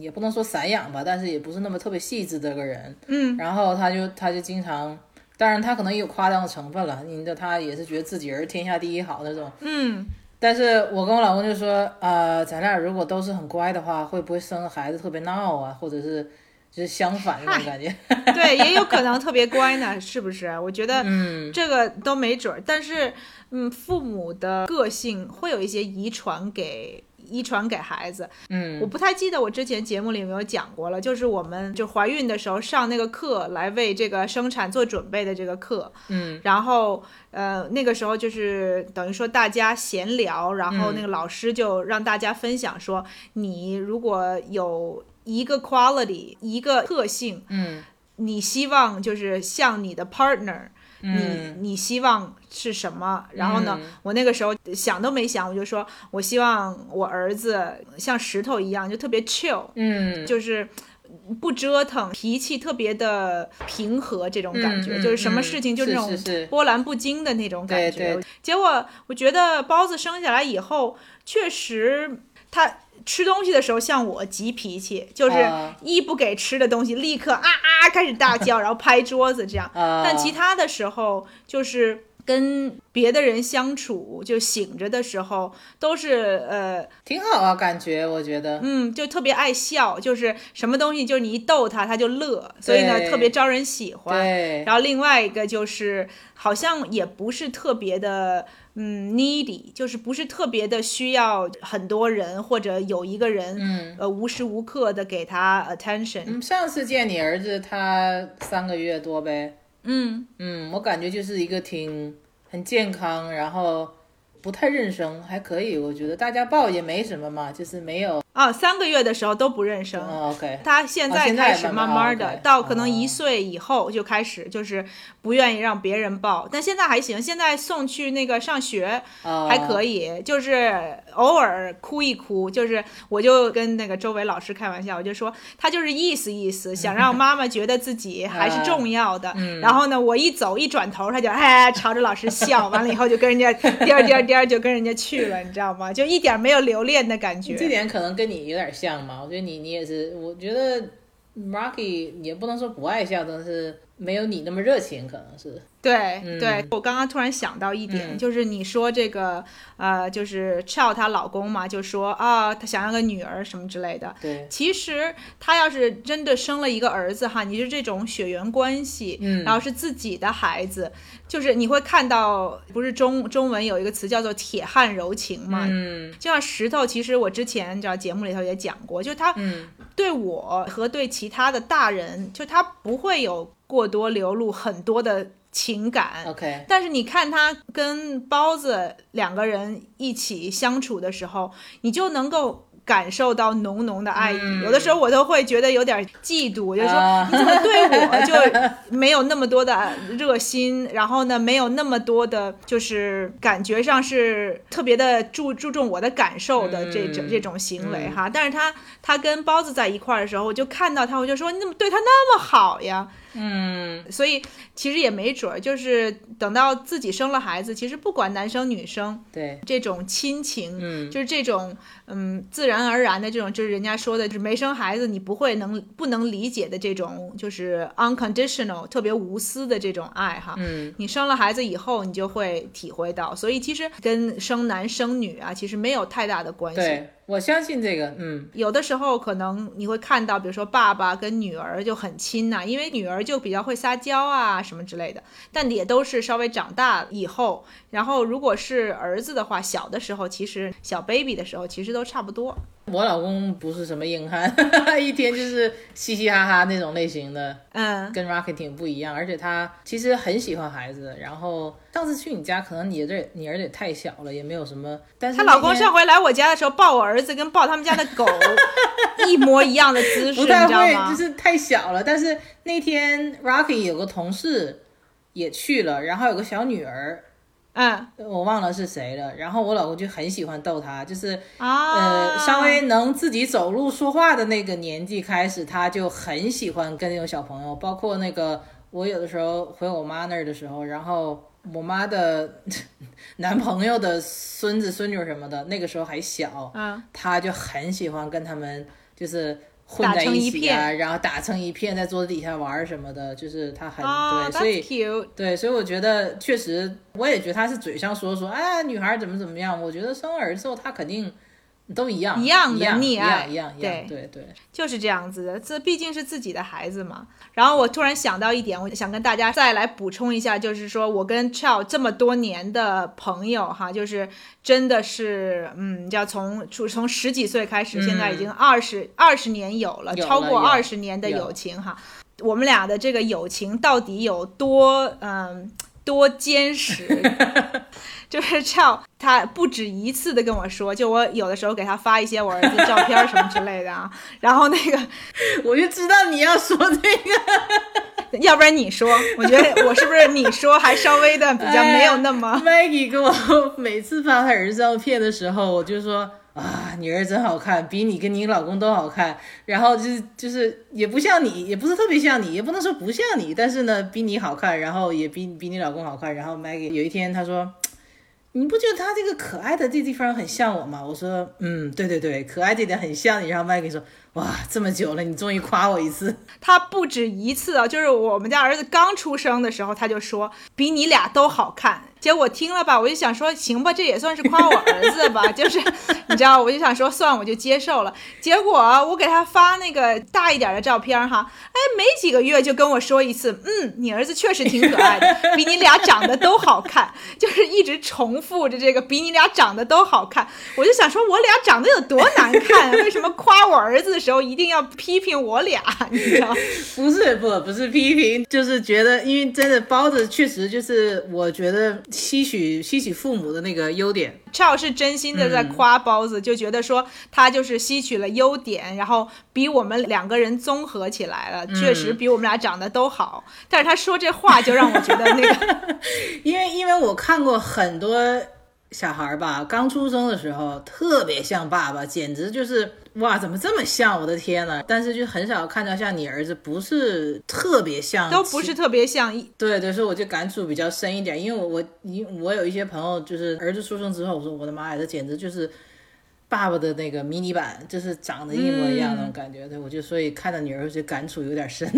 也不能说散养吧，但是也不是那么特别细致的个人，嗯，然后他就他就经常当然他可能也有夸张的成分了，你的他也是觉得自己人天下第一好那种。嗯，但是我跟我老公就说，呃，咱俩如果都是很乖的话，会不会生孩子特别闹啊，或者是就是相反那种感觉？对，也有可能特别乖呢，是不是？我觉得嗯，这个都没准儿。但是，嗯，父母的个性会有一些遗传给。遗传给孩子，嗯，我不太记得我之前节目里有没有讲过了，就是我们就怀孕的时候上那个课，来为这个生产做准备的这个课，嗯，然后呃那个时候就是等于说大家闲聊，然后那个老师就让大家分享说，你如果有一个 quality 一个特性，嗯，你希望就是像你的 partner。你嗯你希望是什么？然后呢，我那个时候想都没想，我就说我希望我儿子像石头一样，就特别 chill，嗯，就是不折腾，脾气特别的平和，这种感觉，就是什么嗯事情就那种波澜不惊的那种感觉。对对结果我觉得包子生下来以后，确实他。吃东西的时候像我急脾气，就是啊。一不给吃的东西，立刻啊啊开始大叫，*laughs* 然后拍桌子这样。啊，但其他的时候，就是跟别的人相处，就醒着的时候，都是呃挺好啊，感觉我觉得，嗯，就特别爱笑，就是什么东西，就是你一逗他，他就乐，所以呢特别招人喜欢。对，然后另外一个就是，好像也不是特别的，嗯，needy，就是不是特别的需要很多人或者有一个人，嗯呃，无时无刻的给他 attention。嗯，上次见你儿子，他三个月多呗，嗯，嗯，我感觉就是一个挺很健康，然后不太认生，还可以，我觉得大家抱也没什么嘛，就是没有，啊，三个月的时候都不认生。哦，OK，他现在开始慢慢慢慢的到可能一哦岁以后就开始就是不愿意让别人抱，但现在还行，现在送去那个上学哦还可以，就是偶尔哭一哭，就是我就跟那个周围老师开玩笑，我就说他就是意思意思，想让妈妈觉得自己还是重要的。嗯然后呢，我一走一转头，他就哎朝着老师笑，完了以后就跟人家颠颠颠就跟人家去了，你知道吗？就一点没有留恋的感觉。*laughs* 这点可能跟跟你有点像嘛，我觉得你你也是，我觉得 Rocky 也不能说不爱笑，但是没有你那么热情，可能是，对、嗯。对，我刚刚突然想到一点，嗯。就是你说这个呃，就是 Chow 她老公嘛，就说啊，她想要个女儿什么之类的。对，其实她要是真的生了一个儿子哈，你是这种血缘关系，嗯。然后是自己的孩子，就是你会看到，不是中中文有一个词叫做铁汉柔情嘛，嗯。就像石头，其实我之前知道节目里头也讲过，就他嗯。对我和对其他的大人，就他不会有过多流露很多的情感。，OK，但是你看他跟包子两个人一起相处的时候，你就能够感受到浓浓的爱意。嗯有的时候我都会觉得有点嫉妒，我就说、啊你怎么对我就没有那么多的热心，然后呢，没有那么多的，就是感觉上是特别的注注重我的感受的这种、嗯这种行为哈。但是他他跟包子在一块儿的时候，我就看到他，我就说你怎么对他那么好呀？嗯。所以其实也没准儿，就是等到自己生了孩子，其实不管男生女生，对，这种亲情，嗯。就是这种嗯自然而然的这种，就是人家说的，就是没生孩子你不会能不能理解的这种，就是 unconditional 特别无私的这种爱哈。嗯。你生了孩子以后，你就会体会到，所以其实跟生男生女啊，其实没有太大的关系。对，我相信这个，嗯有的时候可能你会看到，比如说爸爸跟女儿就很亲呐、因为女儿就比较会撒娇啊什么之类的，但也都是稍微长大以后。然后如果是儿子的话，小的时候其实小 baby 的时候其实都差不多。我老公不是什么硬汉，*laughs* 一天就是嘻嘻哈哈那种类型的，嗯，跟 Rocky 挺不一样，而且他其实很喜欢孩子。然后上次去你家，可能你这你儿子也太小了，也没有什么。但是她老公上回来我家的时候，抱我儿子跟抱他们家的狗 *laughs* 一模一样的姿势，不太会？就是太小了。但是那天 Rocky 有个同事也去了，然后有个小女儿，嗯我忘了是谁了。然后我老公就很喜欢逗她，就是啊，呃，稍微能自己走路说话的那个年纪开始，他就很喜欢跟那种小朋友，包括那个我有的时候回我妈那儿的时候，然后我妈的 *laughs* 男朋友的孙子孙女什么的，那个时候还小，嗯他就很喜欢跟他们就是混在一起啊，然后打成一片，在桌子底下玩儿什么的，就是他很、啊对，所以。对，所以我觉得确实，我也觉得他是嘴上说说，哎，女孩怎么怎么样。我觉得生儿子之后，他肯定都一样，一样的溺爱一样一样一样，对对。就是这样子的，这毕竟是自己的孩子嘛。然后我突然想到一点，我想跟大家再来补充一下，就是说我跟 Chow 这么多年的朋友哈，就是真的是，嗯，叫从从从十几岁开始，现在已经二十二十年有了，有了超过二十年的友情哈。我们俩的这个友情到底有多嗯多坚实？*laughs* 就是照他不止一次的跟我说，就我有的时候给他发一些我儿子照片什么之类的啊，*laughs* 然后那个 *laughs* 我就知道你要说这个。*laughs* 要不然你说，我觉得我是不是你说还稍微的比较没有那么 Maggie 跟我每次发他儿子照片的时候，我就说啊，你儿子真好看，比你跟你老公都好看。然后就是就是也不像你，也不是特别像你，也不能说不像你，但是呢，比你好看，然后也比比你老公好看。然后 Maggie 有一天他说。你不觉得他这个可爱的这地方很像我吗？我说，嗯，对对对，可爱这点很像你。然后麦给你说，哇，这么久了，你终于夸我一次。他不止一次啊，就是我们家儿子刚出生的时候，他就说比你俩都好看。结果听了吧，我就想说，行吧，这也算是夸我儿子吧，*laughs* 就是你知道，我就想说，算我就接受了。结果我给他发那个大一点的照片哈，哎，没几个月就跟我说一次，嗯，你儿子确实挺可爱的，*laughs* 比你俩长得都好看，就是一直重复着这个比你俩长得都好看。我就想说，我俩长得有多难看，为什么夸我儿子的时候一定要批评我俩？*laughs* 你知道？不是不不是批评，就是觉得，因为真的包子确实就是，我觉得吸取吸取父母的那个优点，赵是真心的在夸包子，就觉得说他就是吸取了优点，然后比我们两个人综合起来了，确实比我们俩长得都好。但是他说这话就让我觉得那个 *laughs* 因为因为我看过很多小孩儿吧，刚出生的时候特别像爸爸，简直就是哇，怎么这么像？我的天呐！但是就很少看到像你儿子，不是特别像，都不是特别像一。对对，所以我就感触比较深一点，因为我我因我有一些朋友，就是儿子出生之后，我说我的妈呀，这简直就是爸爸的那个迷你版，就是长得一模一样那种感觉。对我就所以看到女儿就感触有点深。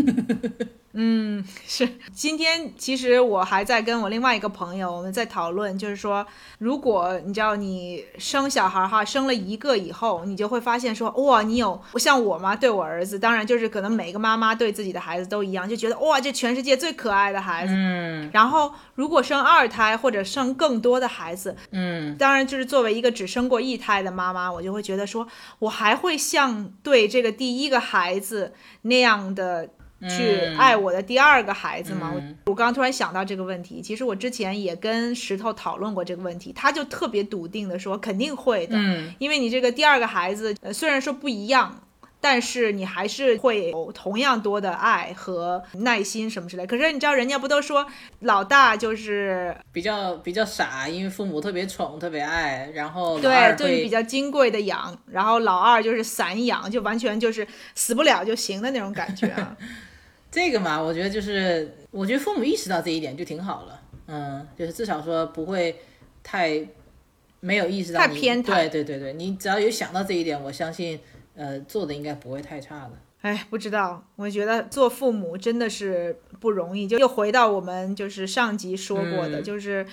*laughs* 是，今天其实我还在跟我另外一个朋友，我们在讨论，就是说，如果你知道你生小孩哈，生了一个以后，你就会发现说，哇，你有像我妈，对我儿子，当然就是可能每个妈妈对自己的孩子都一样，就觉得哇，这全世界最可爱的孩子。嗯。然后如果生二胎或者生更多的孩子，嗯。当然就是作为一个只生过一胎的妈妈，我就会觉得说，我还会像对这个第一个孩子那样的去爱我的第二个孩子吗？嗯我我刚刚突然想到这个问题，其实我之前也跟石头讨论过这个问题，他就特别笃定的说肯定会的，嗯因为你这个第二个孩子，呃，虽然说不一样。但是你还是会有同样多的爱和耐心什么之类。可是你知道，人家不都说老大就是比较比较傻，因为父母特别宠，特别爱，然后对对，二会就是比较金贵的养，然后老二就是散养，就完全就是死不了就行的那种感觉啊。*laughs* 这个嘛，我觉得就是，我觉得父母意识到这一点就挺好了，嗯，就是至少说不会太没有意识到太你偏袒对对对对，你只要有想到这一点，我相信，呃，做的应该不会太差的。哎，不知道，我觉得做父母真的是不容易。就又回到我们就是上集说过的，嗯就是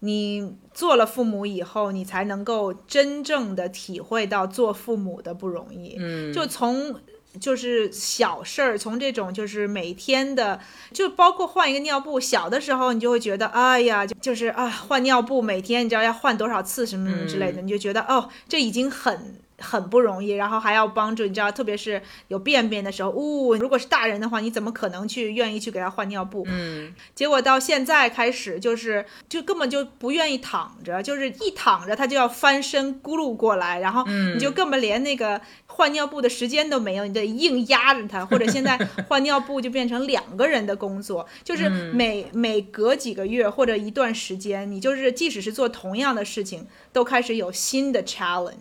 你做了父母以后，你才能够真正的体会到做父母的不容易。嗯，就从就是小事儿，从这种就是每天的，就包括换一个尿布，小的时候你就会觉得，哎呀，就就是啊，换尿布每天你知道要换多少次什么什么之类的，你就觉得哦，这已经很。很不容易，然后还要帮助你知道，特别是有便便的时候，呜、如果是大人的话，你怎么可能去愿意去给他换尿布？嗯，结果到现在开始，就是就根本就不愿意躺着，就是一躺着他就要翻身咕噜过来，然后你就根本连那个换尿布的时间都没有，你得硬压着他，或者现在 *laughs* 换尿布就变成两个人的工作，就是每每隔几个月或者一段时间，你就是即使是做同样的事情，都开始有新的 challenge。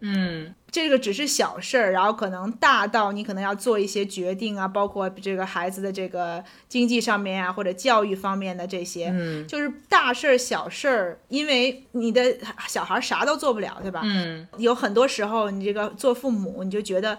嗯这个只是小事儿，然后可能大到你可能要做一些决定啊，包括这个孩子的这个经济上面啊，或者教育方面的这些，嗯就是大事儿、小事儿，因为你的小孩啥都做不了，对吧？嗯有很多时候，你这个做父母，你就觉得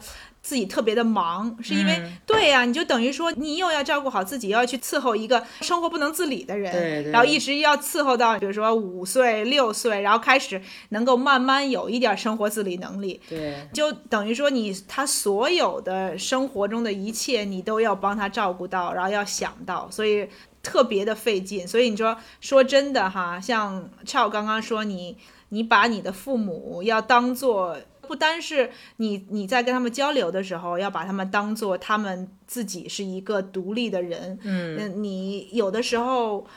自己特别的忙，是因为、嗯对呀、你就等于说你又要照顾好自己，又要去伺候一个生活不能自理的人，对对然后一直要伺候到比如说五岁六岁，然后开始能够慢慢有一点生活自理能力，对就等于说你他所有的生活中的一切，你都要帮他照顾到，然后要想到，所以特别的费劲。所以你说说真的哈，像俏刚刚说你你把你的父母要当做。不单是你你在跟他们交流的时候，要把他们当做他们自己是一个独立的人。嗯，你有的时候，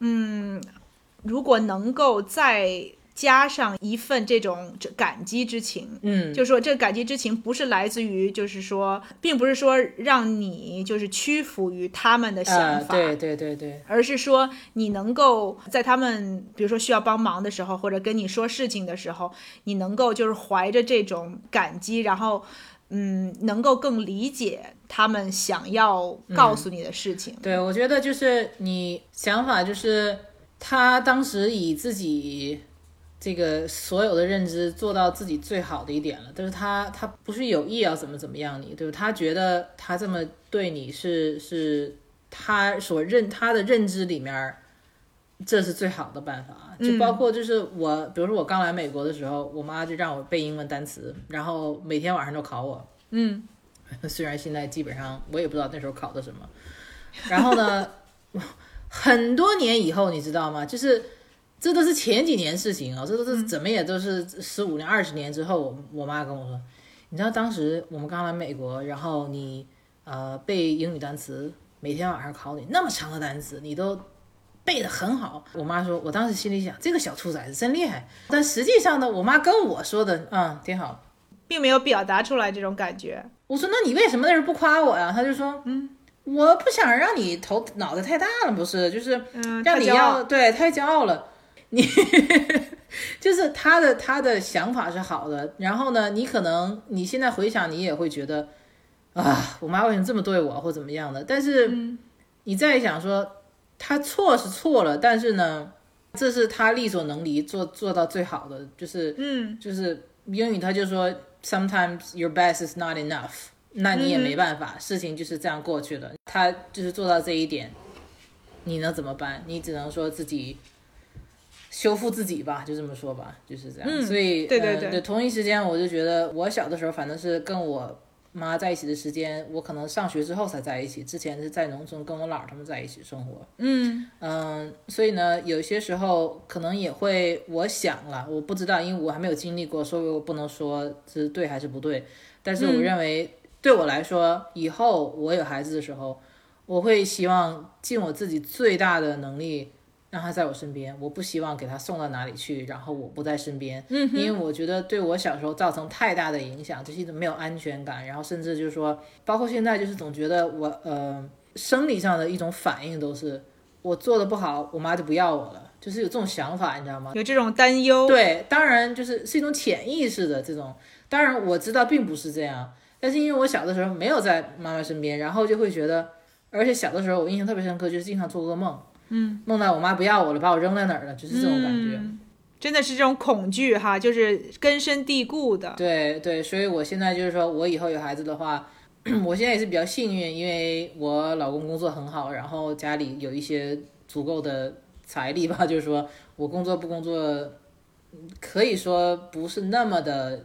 嗯，如果能够再加上一份这种这感激之情，嗯，就说这感激之情不是来自于，就是说，并不是说让你就是屈服于他们的想呃，法，对对对对，而是说你能够在他们比如说需要帮忙的时候，或者跟你说事情的时候，你能够就是怀着这种感激，然后嗯，能够更理解他们想要告诉你的事情。对，我觉得就是你想法就是他当时以自己这个所有的认知做到自己最好的一点了，但是他他不是有意要怎么怎么样你，对吧？他觉得他这么对你是是他所认他的认知里面。这是最好的办法，就包括就是我，比如说我刚来美国的时候，我妈就让我背英文单词，然后每天晚上都考我。嗯，虽然现在基本上我也不知道那时候考的什么。然后呢，很多年以后，你知道吗？就是这都是前几年事情啊，这都是怎么也都是十五年、二十年之后，我我妈跟我说，你知道当时我们刚来美国，然后你呃背英语单词，每天晚上考你那么长的单词，你都。背得很好，我妈说，我当时心里想，这个小兔崽子真厉害。但实际上呢，我妈跟我说的，嗯，挺好。并没有表达出来这种感觉。我说，那你为什么那时候不夸我呀？她就说，嗯，我不想让你头脑袋太大了，不是，就是嗯，让你要对太骄傲了，你就是他的他的想法是好的，然后呢，你可能你现在回想，你也会觉得啊，我妈为什么这么对我或怎么样的？但是你再想说，他错是错了，但是呢，这是他力所能及做做到最好的，就是嗯就是英语他就说 sometimes your best is not enough，那你也没办法，事情就是这样过去了。他就是做到这一点，你能怎么办？你只能说自己修复自己吧，就这么说吧，就是这样。嗯所以对对对同一时间我就觉得我小的时候反正是跟我。妈在一起的时间，我可能上学之后才在一起，之前是在农村跟我姥儿他们在一起生活。嗯嗯，所以呢，有些时候可能也会，我想了，我不知道，因为我还没有经历过，所以我不能说是对还是不对。但是我认为，对我来说，以后我有孩子的时候，我会希望尽我自己最大的能力，让他在我身边。我不希望给他送到哪里去，然后我不在身边，嗯因为我觉得对我小时候造成太大的影响，就是一种没有安全感，然后甚至就是说，包括现在就是总觉得我呃生理上的一种反应都是。我做的不好，我妈就不要我了，就是有这种想法，你知道吗？有这种担忧。对，当然就是是一种潜意识的这种。当然我知道并不是这样，但是因为我小的时候没有在妈妈身边，然后就会觉得，而且小的时候我印象特别深刻，就是经常做噩梦，嗯，梦到我妈不要我了，把我扔在哪儿了，就是这种感觉。真的是这种恐惧哈，就是根深蒂固的。对对，所以我现在就是说，我以后有孩子的话，*clears throat* 我现在也是比较幸运，因为我老公工作很好，然后家里有一些足够的财力吧，就是说我工作不工作，嗯可以说不是那么的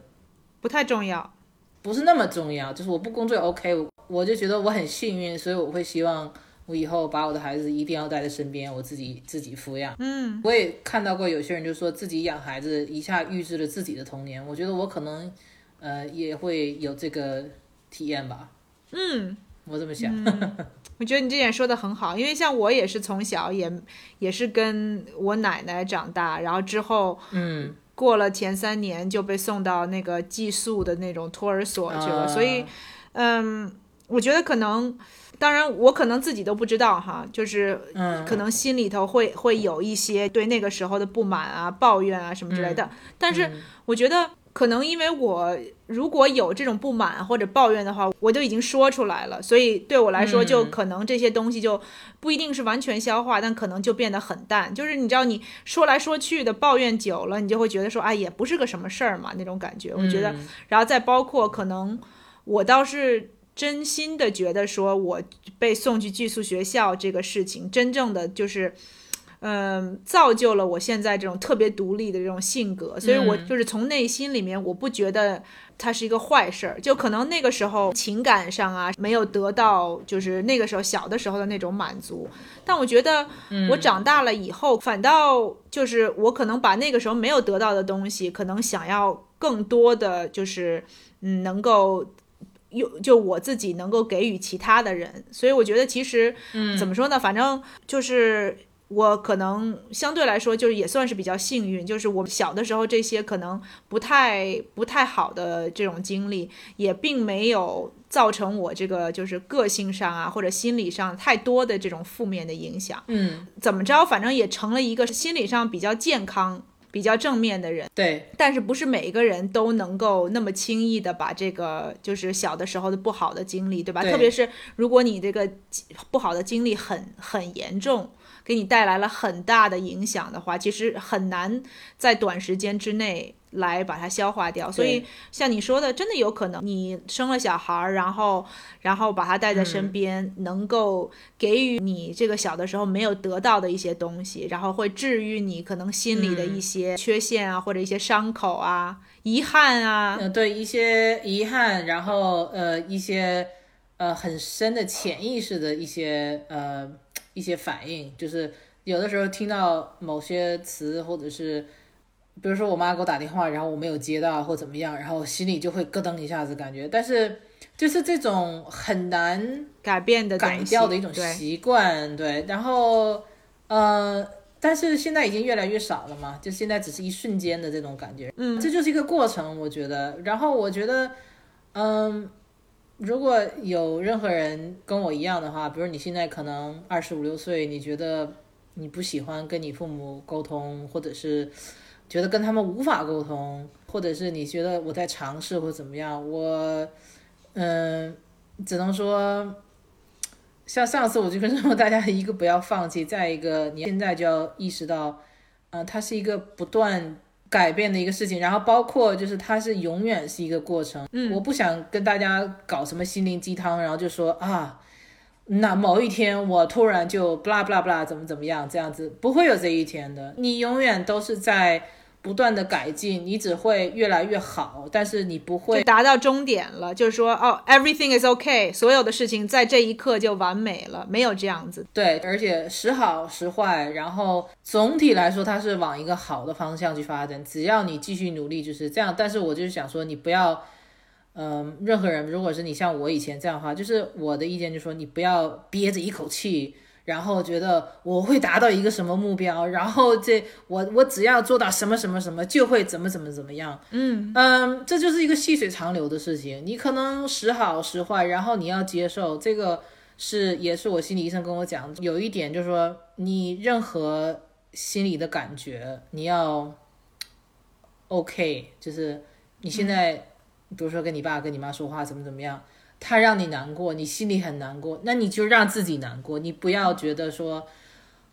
不太重要。不是那么重要，就是我不工作也 OK，我我就觉得我很幸运，所以我会希望我以后把我的孩子一定要带在身边，我自己自己抚养。嗯，我也看到过有些人就说自己养孩子一下预知了自己的童年，我觉得我可能呃也会有这个体验吧，嗯，我这么想。*laughs* 我觉得你这点说的很好，因为像我也是从小也也是跟我奶奶长大，然后之后嗯，过了前三年就被送到那个寄宿的那种托儿所去了，啊所以，嗯，我觉得可能，当然我可能自己都不知道哈，就是嗯可能心里头会会有一些对那个时候的不满啊、抱怨啊什么之类的，但是我觉得。可能因为我如果有这种不满或者抱怨的话，我就已经说出来了，所以对我来说，就嗯可能这些东西就不一定是完全消化，但可能就变得很淡。就是你知道，你说来说去的抱怨久了，你就会觉得说，哎，也不是个什么事儿嘛，那种感觉。我觉得，嗯然后再包括可能我倒是真心的觉得说，我被送去寄宿学校这个事情，真正的就是。嗯，造就了我现在这种特别独立的这种性格，所以我就是从内心里面，我不觉得它是一个坏事儿。就可能那个时候情感上啊，没有得到就是那个时候小的时候的那种满足，但我觉得我长大了以后，反倒就是我可能把那个时候没有得到的东西，可能想要更多的就是嗯，能够有就我自己能够给予其他的人，所以我觉得其实嗯，怎么说呢，反正就是。我可能相对来说就是也算是比较幸运，就是我小的时候这些可能不太不太好的这种经历，也并没有造成我这个就是个性上啊或者心理上太多的这种负面的影响。嗯，怎么着，反正也成了一个心理上比较健康、比较正面的人。对，但是不是每一个人都能够那么轻易的把这个就是小的时候的不好的经历，对吧？对特别是如果你这个不好的经历很很严重。给你带来了很大的影响的话，其实很难在短时间之内来把它消化掉。所以像你说的，真的有可能你生了小孩儿，然后然后把他带在身边，能够给予你这个小的时候没有得到的一些东西，然后会治愈你可能心里的一些缺陷啊，或者一些伤口啊、遗憾啊。呃，对一些遗憾，然后呃一些呃很深的潜意识的一些呃。一些反应，就是有的时候听到某些词，或者是比如说我妈给我打电话，然后我没有接到或怎么样，然后心里就会咯噔一下子感觉。但是就是这种很难改变的改掉的一种习惯，对。然后呃，但是现在已经越来越少了嘛，就现在只是一瞬间的这种感觉，嗯，这就是一个过程，我觉得。然后我觉得，嗯。如果有任何人跟我一样的话，比如你现在可能二十五六岁，你觉得你不喜欢跟你父母沟通，或者是觉得跟他们无法沟通，或者是你觉得我在尝试或怎么样，我嗯，只能说，像上次我就跟说大家一个不要放弃，再一个你现在就要意识到，嗯，它是一个不断。改变的一个事情，然后包括就是它是永远是一个过程。嗯，我不想跟大家搞什么心灵鸡汤，然后就说啊，那某一天我突然就不啦不啦不啦怎么怎么样这样子，不会有这一天的。你永远都是在。不断的改进，你只会越来越好，但是你不会达到终点了。就是说，哦，everything is okay，所有的事情在这一刻就完美了，没有这样子。对，而且时好时坏，然后总体来说它是往一个好的方向去发展。只要你继续努力，就是这样。但是我就是想说，你不要，嗯，任何人，如果是你像我以前这样的话，就是我的意见就是说，你不要憋着一口气。然后觉得我会达到一个什么目标，然后这我我只要做到什么什么什么就会怎么怎么怎么样，嗯嗯，这就是一个细水长流的事情。你可能时好时坏，然后你要接受这个是也是我心理医生跟我讲，有一点就是说你任何心理的感觉你要 OK，就是你现在比如说跟你爸跟你妈说话怎么怎么样。他让你难过，你心里很难过，那你就让自己难过，你不要觉得说，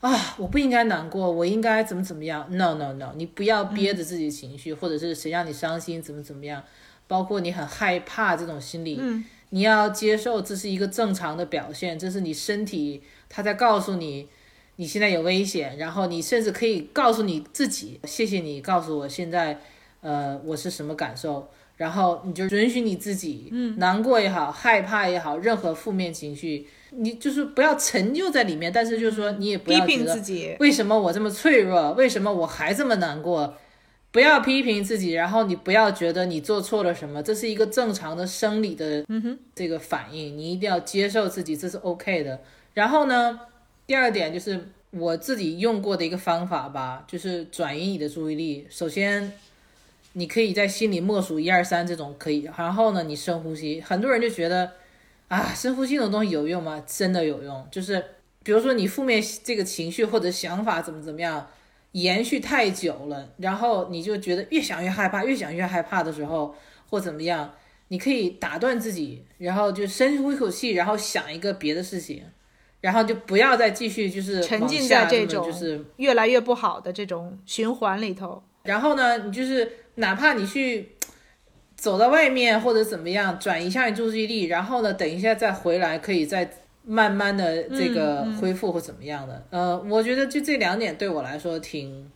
啊，我不应该难过，我应该怎么怎么样？No No No，你不要憋着自己情绪，或者是谁让你伤心，怎么怎么样？包括你很害怕这种心理，你要接受这是一个正常的表现，这是你身体他在告诉你你现在有危险，然后你甚至可以告诉你自己，谢谢你告诉我现在，呃，我是什么感受。然后你就允许你自己，嗯，难过也好，害怕也好，任何负面情绪，你就是不要陈就在里面。但是就是说，你也不要批评自己，为什么我这么脆弱？为什么我还这么难过？不要批评自己，然后你不要觉得你做错了什么，这是一个正常的生理的，嗯哼，这个反应，你一定要接受自己，这是 OK 的。然后呢，第二点就是我自己用过的一个方法吧，就是转移你的注意力。首先。你可以在心里默数一二三，这种可以。然后呢，你深呼吸。很多人就觉得，啊，深呼吸这种东西有用吗？真的有用。就是比如说你负面这个情绪或者想法怎么怎么样，延续太久了，然后你就觉得越想越害怕，越想越害怕的时候，或怎么样，你可以打断自己，然后就深呼一口气，然后想一个别的事情，然后就不要再继续就是沉浸在这种就是越来越不好的这种循环里头。然后呢，你就是哪怕你去走到外面或者怎么样，转移一下你注意力，然后呢，等一下再回来，可以再慢慢的这个恢复或怎么样的。呃，我觉得就这两点对我来说挺，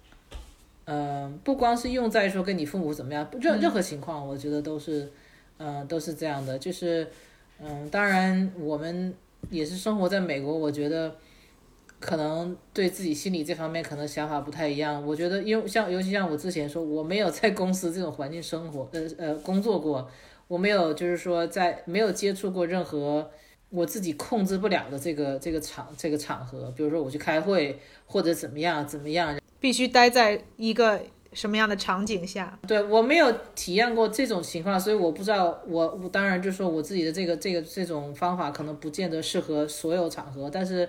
嗯，不光是用在说跟你父母怎么样，任任何情况，我觉得都是，嗯，都是这样的。就是，嗯，当然我们也是生活在美国，我觉得。可能对自己心理这方面可能想法不太一样。我觉得，因为像尤其像我之前说，我没有在公司这种环境生活，呃呃工作过，我没有就是说在没有接触过任何我自己控制不了的这个这个场这个场合，比如说我去开会或者怎么样怎么样，必须待在一个什么样的场景下？对我没有体验过这种情况，所以我不知道。我我当然就说我自己的这个这个这种方法可能不见得适合所有场合，但是。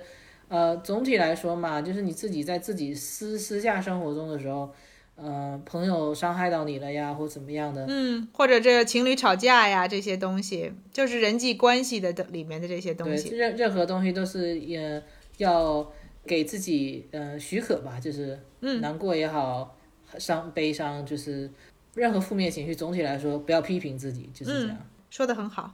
呃，总体来说嘛，就是你自己在自己私私下生活中的时候，呃，朋友伤害到你了呀，或怎么样的，嗯，或者这个情侣吵架呀，这些东西，就是人际关系的的里面的这些东西，任任何东西都是也要给自己呃许可吧，就是嗯，难过也好，伤悲伤，就是任何负面情绪，总体来说不要批评自己，就是这样，说的很好，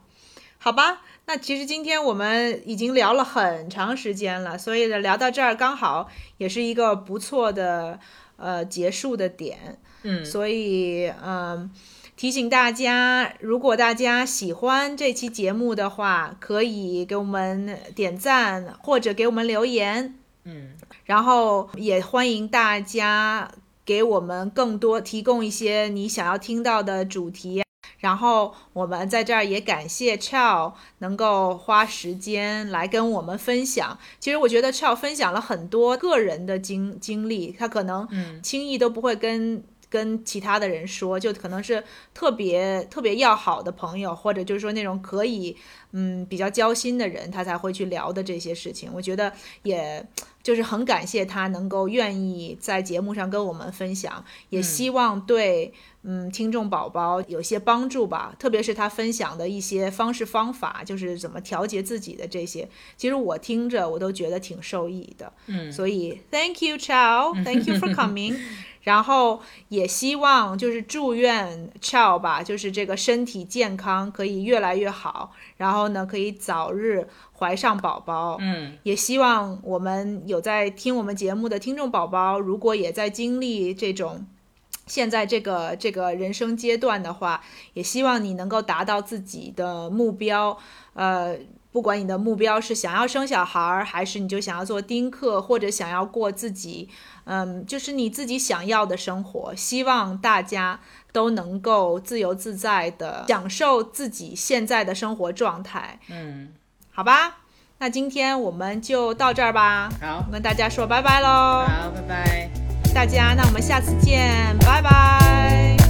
好吧。那其实今天我们已经聊了很长时间了，所以呢，聊到这儿刚好也是一个不错的呃结束的点。嗯，所以嗯，提醒大家，如果大家喜欢这期节目的话，可以给我们点赞或者给我们留言。嗯，然后也欢迎大家给我们更多提供一些你想要听到的主题。然后我们在这儿也感谢 Chow 能够花时间来跟我们分享。其实我觉得 Chow 分享了很多个人的经经历，他可能轻易都不会跟跟其他的人说，就可能是特别特别要好的朋友，或者就是说那种可以嗯比较交心的人，他才会去聊的这些事情。我觉得也就是很感谢他能够愿意在节目上跟我们分享，也希望对。嗯，听众宝宝有些帮助吧，特别是他分享的一些方式方法，就是怎么调节自己的这些，其实我听着我都觉得挺受益的。嗯，所以 Thank you, Chow，Thank you for *laughs* coming。然后也希望就是祝愿 Chow 吧，就是这个身体健康可以越来越好，然后呢可以早日怀上宝宝。嗯，也希望我们有在听我们节目的听众宝宝，如果也在经历这种。现在这个这个人生阶段的话，也希望你能够达到自己的目标。呃，不管你的目标是想要生小孩儿，还是你就想要做丁克，或者想要过自己，嗯，就是你自己想要的生活。希望大家都能够自由自在的享受自己现在的生活状态。嗯，好吧，那今天我们就到这儿吧。好，跟大家说拜拜喽。好，拜拜。大家，那我们下次见，拜拜。